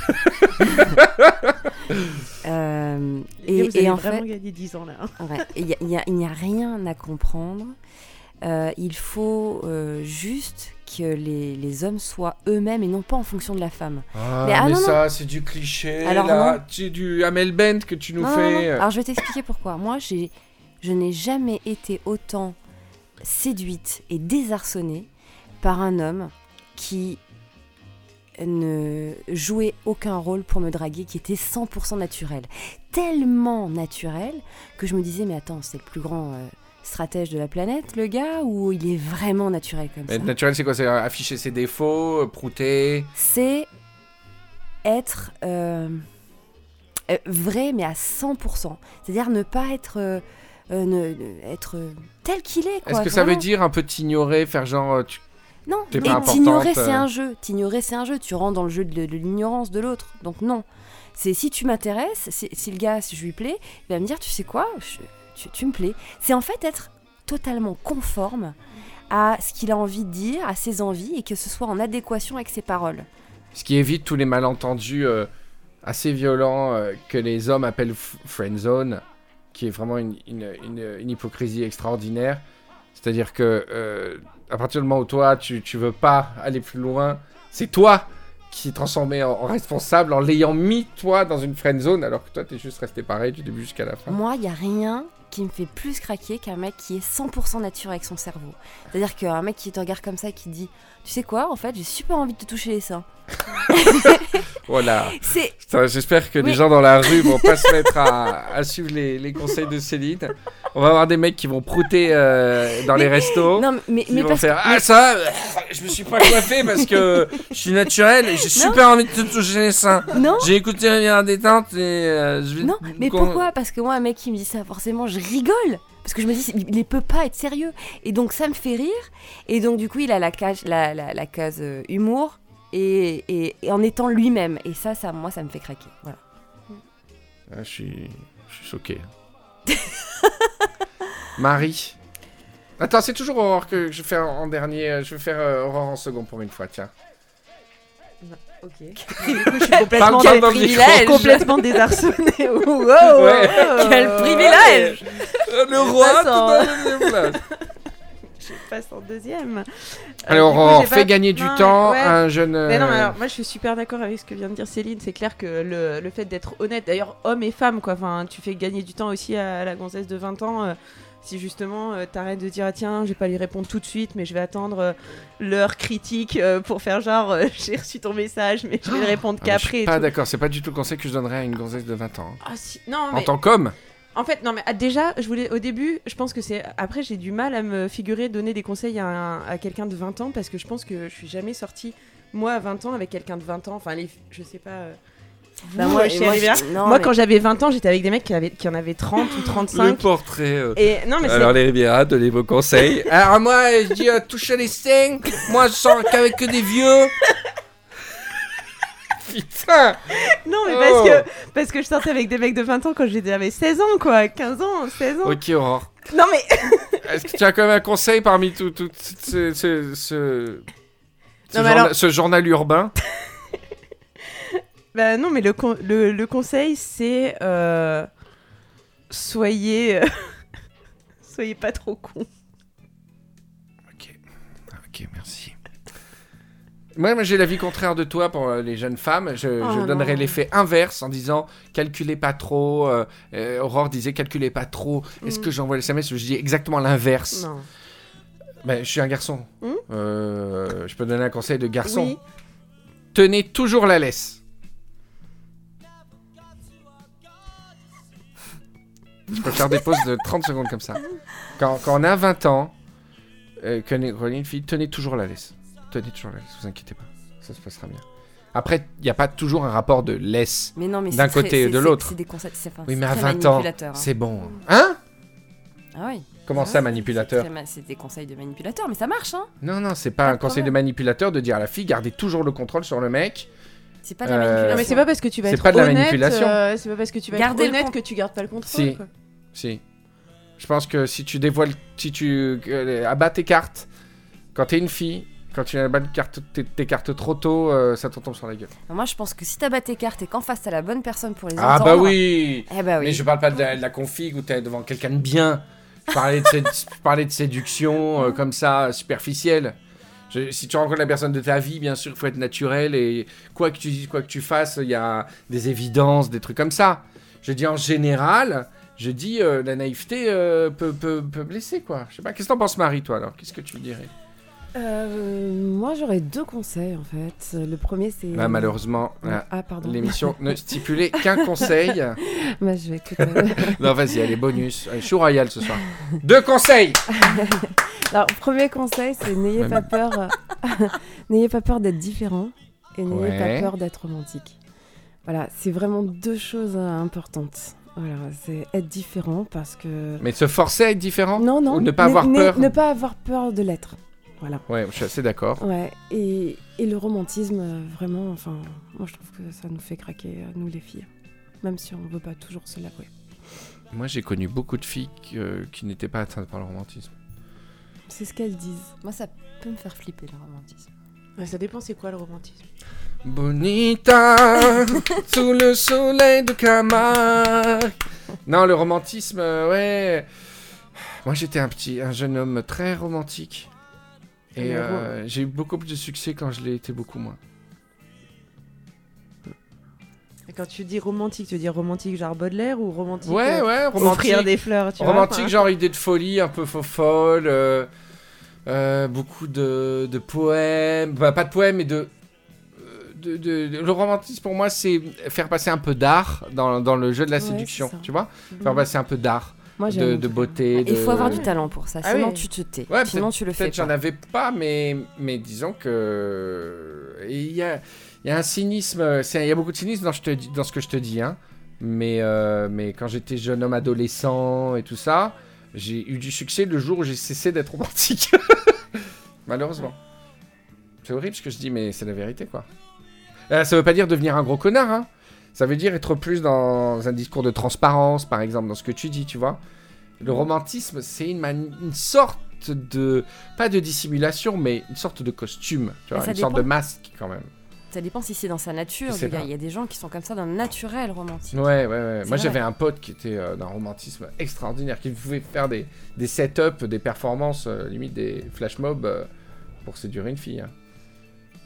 Euh, Et, et, vous avez et en vraiment fait, gagné 10 ans là. hein. Ouais, il a- a- n'y a, rien à comprendre. Euh, il faut euh, juste que les, les hommes soient eux-mêmes et non pas en fonction de la femme. Ah, Mais- ah, non. ça, c'est du cliché. Alors, là. non. C'est du Amel Bent que tu nous non, fais. non. Alors je vais t'expliquer pourquoi. Moi, j'ai, je n'ai jamais été autant séduite et désarçonnée par un homme qui ne jouait aucun rôle pour me draguer, qui était 100% naturel. Tellement naturel que je me disais, mais attends, c'est le plus grand euh, stratège de la planète, le gars, ou il est vraiment naturel comme ça naturel, c'est quoi? C'est afficher ses défauts, euh, prouter? c'est être euh, euh, vrai, mais à 100%. C'est-à-dire ne pas être, euh, euh, ne- ne- être euh, tel qu'il est. Est-ce que ça veut dire un peu t'ignorer, faire genre. euh, tu- Non, importante, t'ignorer, c'est un jeu. T'ignorer, c'est un jeu. Tu rentres dans le jeu de, de l'ignorance de l'autre. Donc non. C'est si tu m'intéresses, si, si le gars, si je lui plais, il va me dire, tu sais quoi, je- tu, tu me plais. C'est en fait être totalement conforme à ce qu'il a envie de dire, à ses envies, et que ce soit en adéquation avec ses paroles. Ce qui évite tous les malentendus euh, assez violents euh, que les hommes appellent f- friend zone, qui est vraiment une, une- une- une hypocrisie extraordinaire. C'est-à-dire que euh, à partir du moment où toi tu, tu veux pas aller plus loin, c'est toi qui est transformé en, en responsable en l'ayant mis toi dans une friend zone alors que toi t'es juste resté pareil du début jusqu'à la fin. Moi, il y a rien qui me fait plus craquer qu'un mec qui est 100% nature avec son cerveau. C'est-à-dire qu'un mec qui te regarde comme ça et qui dit Tu sais quoi, en fait, j'ai super envie de te toucher les seins. Voilà. J'espère que Oui. les gens dans la rue vont pas se mettre à, à suivre les, les conseils de Céline. On va avoir des mecs qui vont prouter euh, dans les restos. Non, mais, Ils mais vont parce faire que. Ah, ça, euh, je me suis pas coiffé parce que je suis naturel et j'ai super envie de te toucher les seins. Non, J'ai écouté Rivière détente et euh, je vais. non, mais pourquoi? Parce que moi, un mec qui me dit ça, forcément, je rigole. Parce que je me dis, il ne peut pas être sérieux. Et donc, ça me fait rire. Et donc, du coup, il a la cage, la, la, la case euh, humour. Et, et, et en étant lui-même. Et ça, ça, moi, ça me fait craquer. Voilà. Ah, je, suis... je suis choqué. Marie. Attends, c'est toujours Aurore que je fais en en dernier. Je vais faire euh, Aurore en second pour une fois, tiens. Ok. Du coup, je suis complètement, dans le privilège. complètement désarçonnée. Wow, wow, Ouais. wow. Quel privilège Euh, le roi, tout en- dans la deuxième place. Je passe en deuxième. Euh, Alors, coup, fais pas- gagner du Non, temps ouais. à un jeune. Mais non, mais euh, alors, moi je suis super d'accord avec ce que vient de dire Céline. C'est clair que le, le fait d'être honnête, d'ailleurs, homme et femme, quoi. Enfin, tu fais gagner du temps aussi à la gonzesse de 20 ans. euh, si justement euh, t'arrêtes de dire, ah, tiens, je vais pas lui répondre tout de suite, mais je vais attendre euh, l'heure critique euh, pour faire genre, j'ai reçu ton message, mais je vais lui répondre ah, mais je qu'après. suis pas d'accord, c'est pas du tout le conseil que je donnerais à une gonzesse de 20 ans. Ah, si- Non, En mais tant qu'homme en fait, non, mais ah, déjà, je voulais au début, je pense que c'est. Après, j'ai du mal à me figurer donner des conseils à, un- à quelqu'un de 20 ans parce que je pense que je suis jamais sortie, moi, à 20 ans, avec quelqu'un de 20 ans. Enfin, les, je sais pas. euh, Bah, vous, moi, euh, chez moi, Riviera. je- non, Moi, mais- quand j'avais 20 ans, j'étais avec des mecs qui, avaient, qui en avaient 30 ou Le 35. portrait. euh, Et non, mais c'est. Alors les Riviera, donnez vos conseils. Alors moi, je dis euh, toucher les seins. Moi, je sors qu'avec que des vieux. Putain Non, mais Oh. parce, que, parce que je sortais avec des mecs de 20 ans quand j'avais 16 ans, quoi. 15 ans, 16 ans. Ok, Aurore. Non, mais. Est-ce que tu as quand même un conseil parmi tout, tout ce, ce, ce, ce, Non, journa- alors- ce journal urbain? Bah non, mais le, con- le, le conseil, c'est. euh, soyez. euh, soyez pas trop con. Ok, ok, merci. Moi, moi, j'ai l'avis contraire de toi pour euh, les jeunes femmes. Je, Oh, je donnerais l'effet inverse en disant calculez pas trop. euh, euh, Aurore disait calculez pas trop. Est-ce Mm. que j'envoie les SMS Je dis exactement l'inverse. Ben, je suis un garçon. Mm. Euh, je peux donner un conseil de garçon. Oui. Tenez toujours la laisse. Je peux faire des pauses de 30 secondes comme ça. Quand, quand on a 20 ans, euh, qu'on est une fille, tenez toujours la laisse. Tenez toujours la laisse, vous inquiétez pas. Ça se passera bien. Après, il n'y a pas toujours un rapport de laisse. Mais non, mais D'un côté et de l'autre. C'est des c'est- enfin, Oui, mais à très 20 ans, hein. c'est bon. Hein? Ah oui. Comment Ah ça, manipulateur? C'est des conseils de manipulateur, mais ça marche, hein. Non, non, c'est pas Pas un conseil de manipulateur de dire à la fille, gardez toujours le contrôle sur le mec. C'est pas de la Euh, manipulation. Non, mais c'est pas parce que tu vas être pas de la honnête, manipulation. euh, c'est pas parce que tu vas Gardez être le honnête que tu gardes pas le contrôle. Si. quoi. Si. Je pense que si tu dévoiles, si tu euh, abats tes cartes, quand t'es une fille, quand tu abats tes cartes, tes, tes cartes trop tôt, euh, ça te tombe sur la gueule. Moi, je pense que si t'as tes cartes et qu'en face t'as la bonne personne pour les Ah entendre. bah oui Eh bah oui. Mais je parle pas de la, de la config où t'es devant quelqu'un de bien. Je parlais de, sé- parlais de séduction euh, comme ça, superficielle. Je- si tu rencontres la personne de ta vie, bien sûr, il faut être naturel et quoi que tu dises, quoi que tu fasses, il y a des évidences, des trucs comme ça. Je dis en général, je dis euh, la naïveté euh, peut, peut, peut blesser, quoi. Je sais pas, qu'est-ce que t'en penses, Marie, toi, alors? Qu'est-ce que tu dirais? Euh, moi, j'aurais deux conseils en fait. Le premier, c'est. Bah, Malheureusement, Ah, l'émission ne stipulait qu'un conseil. Bah, je vais écouter. non, vas-y, allez, bonus. Allez, chou royal ce soir. Deux conseils Alors, premier conseil, c'est n'ayez pas peur, n'ayez pas peur d'être différent et n'ayez Ouais. pas peur d'être romantique. Voilà, c'est vraiment deux choses importantes. Voilà, c'est être différent parce que Mais se forcer à être différent non, non, Ou ne pas avoir peur ne pas avoir peur de l'être. Voilà. Ouais, je suis assez d'accord. Ouais, et, et le romantisme, euh, vraiment, enfin, moi je trouve que ça nous fait craquer, euh, nous les filles, même si on veut pas toujours se l'avouer. Moi, j'ai connu beaucoup de filles qui, euh, qui n'étaient pas atteintes par le romantisme. C'est ce qu'elles disent. Moi, ça peut me faire flipper le romantisme. Ouais, ça dépend, c'est quoi le romantisme? Bonita, sous le soleil de Camargue. Non, le romantisme, ouais. Moi, j'étais un petit, un jeune homme très romantique. Et euh, j'ai eu beaucoup plus de succès quand je l'ai été beaucoup moins. Et Quand tu dis romantique, tu veux dire romantique genre Baudelaire ou romantique Ouais, euh, ouais, offrir romantique. des fleurs, tu vois, romantique, genre idée de folie, un peu faux folle. euh, euh, beaucoup de, de poèmes. Bah, pas de poèmes, mais de. de- de- de- le romantisme pour moi c'est faire passer un peu d'art dans, dans le jeu de la Ouais, séduction, tu vois Faire Mhm. passer un peu d'art, Moi, de, beauté. Il de... faut avoir du talent pour ça, Ah sinon oui. tu te tais. Ouais, sinon tu le fais Peut-être j'en avais pas, mais, mais disons que. Il y a, il y a un cynisme, il y a beaucoup de cynisme dans, je te dis- dans ce que je te dis, hein. Mais, euh, mais quand j'étais jeune homme adolescent et tout ça, j'ai eu du succès le jour où j'ai cessé d'être romantique. Malheureusement. C'est horrible ce que je dis, mais c'est la vérité, quoi. Euh, ça veut pas dire devenir un gros connard, hein. Ça veut dire être plus dans un discours de transparence, par exemple, dans ce que tu dis, tu vois. Le romantisme, c'est une, sorte de... Pas de dissimulation, mais une sorte de costume, tu vois. Une sorte de masque, quand même. Ça dépend si c'est dans sa nature. Il y, a- y des gens qui sont comme ça d'un naturel romantique. Ouais, ouais, ouais. Moi, j'avais un pote qui était euh, d'un romantisme extraordinaire, qui pouvait faire des, des setups, des performances, euh, limite des flash mobs euh, pour séduire une fille. hein.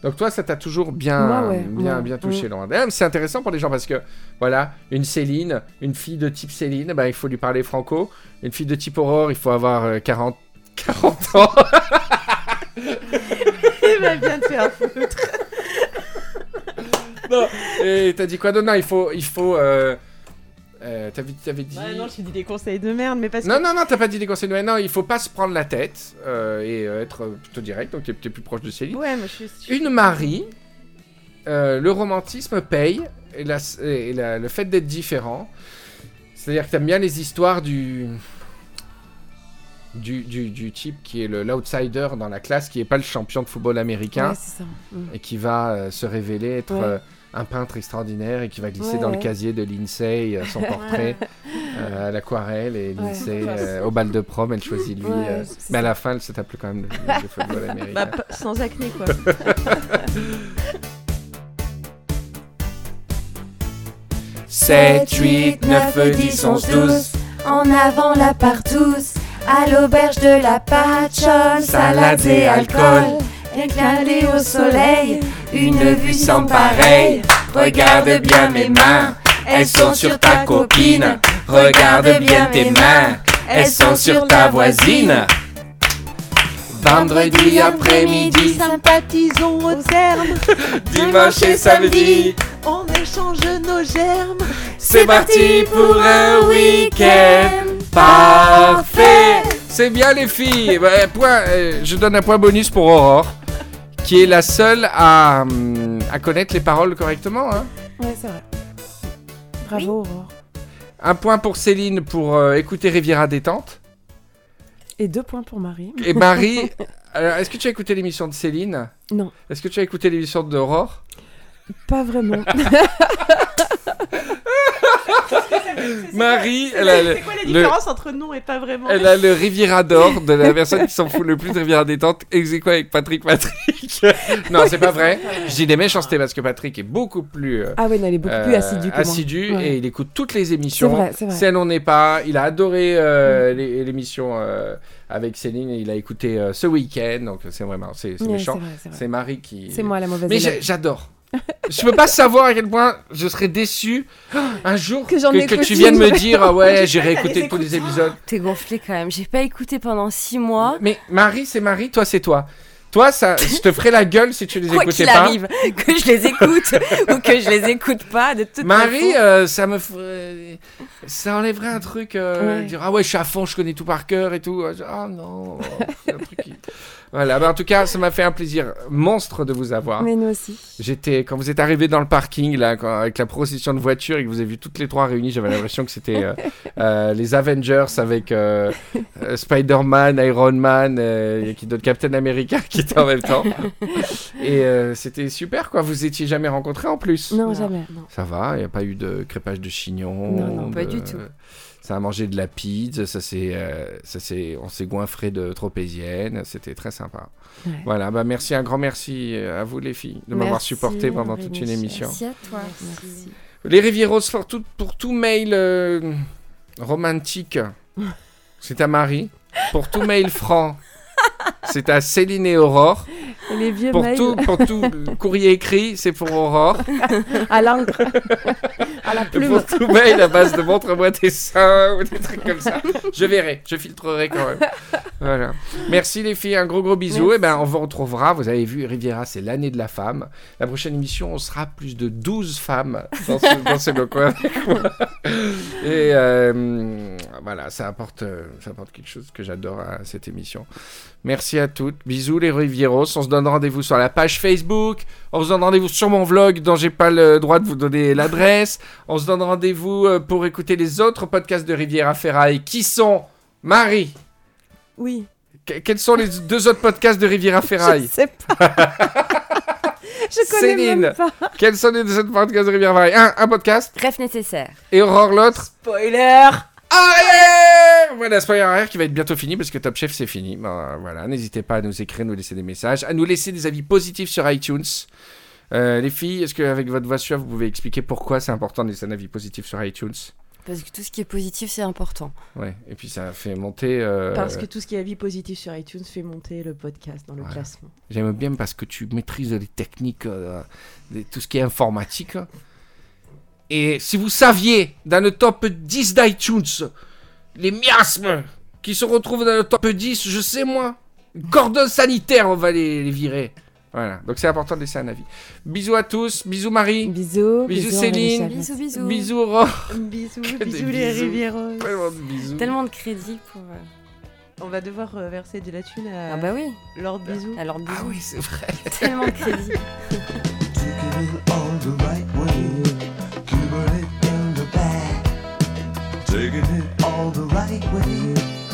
Donc toi, ça t'a toujours bien, Moi, ouais, bien, ouais. bien touché. D'ailleurs, C'est intéressant pour les gens parce que, voilà, une Céline, une fille de type Céline, bah, il faut lui parler franco. Une fille de type Aurore, il faut avoir euh, 40, 40 ans. Il va bien te faire foutre. non. Et t'as dit quoi Non, non, il faut... Il faut euh, euh, t'avais, t'avais dit... Ouais, non, je te dis des conseils de merde, mais parce que. Non, non, non, t'as pas dit des conseils de Non, il faut pas se prendre la tête euh, et euh, être plutôt direct, donc t'es, t'es plus proche de Céline. Ouais, moi je suis. Une Marie, euh, le romantisme paye, et, la- et la- le fait d'être différent, c'est-à-dire que t'aimes bien les histoires du... Du, du, du type qui est le, l'outsider dans la classe, qui est pas le champion de football américain, Ouais, c'est ça. Mm. et qui va euh, se révéler être Ouais. euh, un peintre extraordinaire et qui va glisser Ouais, dans le casier de l'INSEE euh, son portrait euh, à l'aquarelle et Ouais. l'INSEE euh, au bal de prom elle choisit lui euh, mais à la fin elle se tape quand même le, le football américain Bah, sans acné quoi. Sept, huit, neuf, dix, onze, douze. En avant la partouze, à l'auberge de la patchole, salades et alcool. Éclaté au soleil, une vue sans pareil. Regarde bien mes mains, elles sont sur ta copine. Regarde bien tes mains, elles sont sur ta voisine. vendredi après-midi sympathisons au terme. dimanche et samedi On échange nos germes. c'est parti pour un week-end parfait c'est bien les filles point, euh, je donne un point bonus pour Aurore qui est la seule à, hum, à connaître les paroles correctement hein. Ouais, c'est vrai. Bravo, Aurore. Un point pour Céline pour euh, écouter Riviera détente. Et deux points pour Marie. Et Marie, alors, est-ce que tu as écouté l'émission de Céline? Non, Est-ce que tu as écouté l'émission d'Aurore? Pas vraiment. Marie, elle a le, C'est quoi la le- différence entre non et pas vraiment elle a le Riviera d'or de la personne qui s'en fout le plus de Riviera détente, ex aequo avec Patrick Patrick. non, c'est pas vrai. Je dis des méchancetés parce que Patrick est beaucoup plus euh, Ah ouais, non, elle est beaucoup plus euh, assidu que moi. assidu Ouais. et il écoute toutes les émissions. C'est vrai, c'est vrai. Si elle n'en est pas, il a adoré euh, l'é- l'émission euh, avec Céline et il a écouté euh, ce week-end. Donc c'est vraiment, c'est méchant. c'est Marie qui. C'est moi la mauvaise Mais j'adore. Je peux pas savoir à quel point je serais déçu un jour Que tu viennes me dire ah ouais j'ai réécouté tous les épisodes. T'es gonflé quand même. J'ai pas écouté pendant six mois. Mais Marie c'est Marie, toi c'est toi. Toi ça, je te ferai la gueule si tu les Quoi écoutais qu'il pas. arrive, que je les écoute ou que je les écoute pas, de toute Marie, euh, ça me ferait- ça enlèverait un truc, euh, Ouais. dire ah ouais je suis à fond, je connais tout par cœur et tout. Ah non, un truc qui- Voilà, bah, en tout cas ça m'a fait un plaisir monstre de vous avoir. Mais nous aussi. J'étais quand vous êtes arrivé dans le parking là, quand- avec la procession de voitures et que vous avez vu toutes les trois réunies, j'avais l'impression que c'était euh, euh, les Avengers avec euh, euh, Spider-Man, Iron Man, euh, et qui d'autres Captain America qui étaient en même temps. Et euh, c'était super quoi. Vous étiez jamais rencontrés en plus. Non, jamais. Ça va, il n'y a pas eu de crépage de chignon. Non, non, pas du tout. Ça a mangé de la pizza, ça s'est, euh, ça s'est, on s'est goinfré de tropézienne, c'était très sympa. Ouais. Voilà, bah merci, un grand merci à vous les filles de m'avoir supporté pendant toute une émission. Merci à toi. Merci. Les Rivieros pour tout, pour tout mail euh, romantique, c'est à Marie. Pour tout mail franc, c'est à Céline et Aurore. Et les vieux Pour mails tout, pour tout courrier écrit, c'est pour Aurore. à l'encre, à la plume. Pour tout mail à base de montre-moi tes seins ou des trucs comme ça. Je verrai, je filtrerai quand même. Voilà. Merci les filles, un gros gros bisou. Et ben on vous retrouvera, vous avez vu, Riviera, c'est l'année de la femme. La prochaine émission, on sera plus de 12 femmes dans ce, dans ce coin avec moi. Et euh, voilà, ça apporte, euh, ça apporte quelque chose que j'adore à cette émission. Merci à toutes. Bisous les Rivieros. On se donne rendez-vous sur la page Facebook. On se donne rendez-vous sur mon vlog dont j'ai pas le droit de vous donner l'adresse. On se donne rendez-vous euh, pour écouter les autres podcasts de Riviera Ferraille qui sont Marie. Oui. que- quels sont les deux autres podcasts de Riviera Je Ferraille? sais pas. Je connais Céline. même pas. Quels sont les deux autres podcasts de Riviera Ferraille? Un, un podcast Bref nécessaire. et Aurore l'autre? Spoiler Arrière Voilà, spoiler arrière qui va être bientôt fini parce que Top Chef c'est fini. Ben, voilà, n'hésitez pas à nous écrire, nous laisser des messages, à nous laisser des avis positifs sur iTunes. Euh, les filles, est-ce qu'avec votre voix suave, vous pouvez expliquer pourquoi c'est important de laisser un avis positif sur iTunes? Parce que tout ce qui est positif, c'est important. Ouais, et puis ça fait monter. euh, Parce que tout ce qui est avis positif sur iTunes fait monter le podcast dans le classement. J'aime bien parce que tu maîtrises les techniques, euh, les- tout ce qui est informatique. Et si vous saviez, dans le top 10 d'iTunes, les miasmes qui se retrouvent dans le top 10, je sais moi, cordon sanitaire, on va les, les virer. Voilà, donc c'est important de laisser un avis. Bisous à tous, bisous Marie, Bisous. Bisous, Bisous, Céline. Bisous, bisous. bisous Aurore. Bisous, bisous les bisous. Rivieros. Tellement de bisous. Tellement de crédit pour. euh, On va devoir euh, verser de la thune à Ah bah oui. Lord Bisous. Alors bisous. Ah oui, c'est vrai. Tellement de crédit. Taking it all the right way,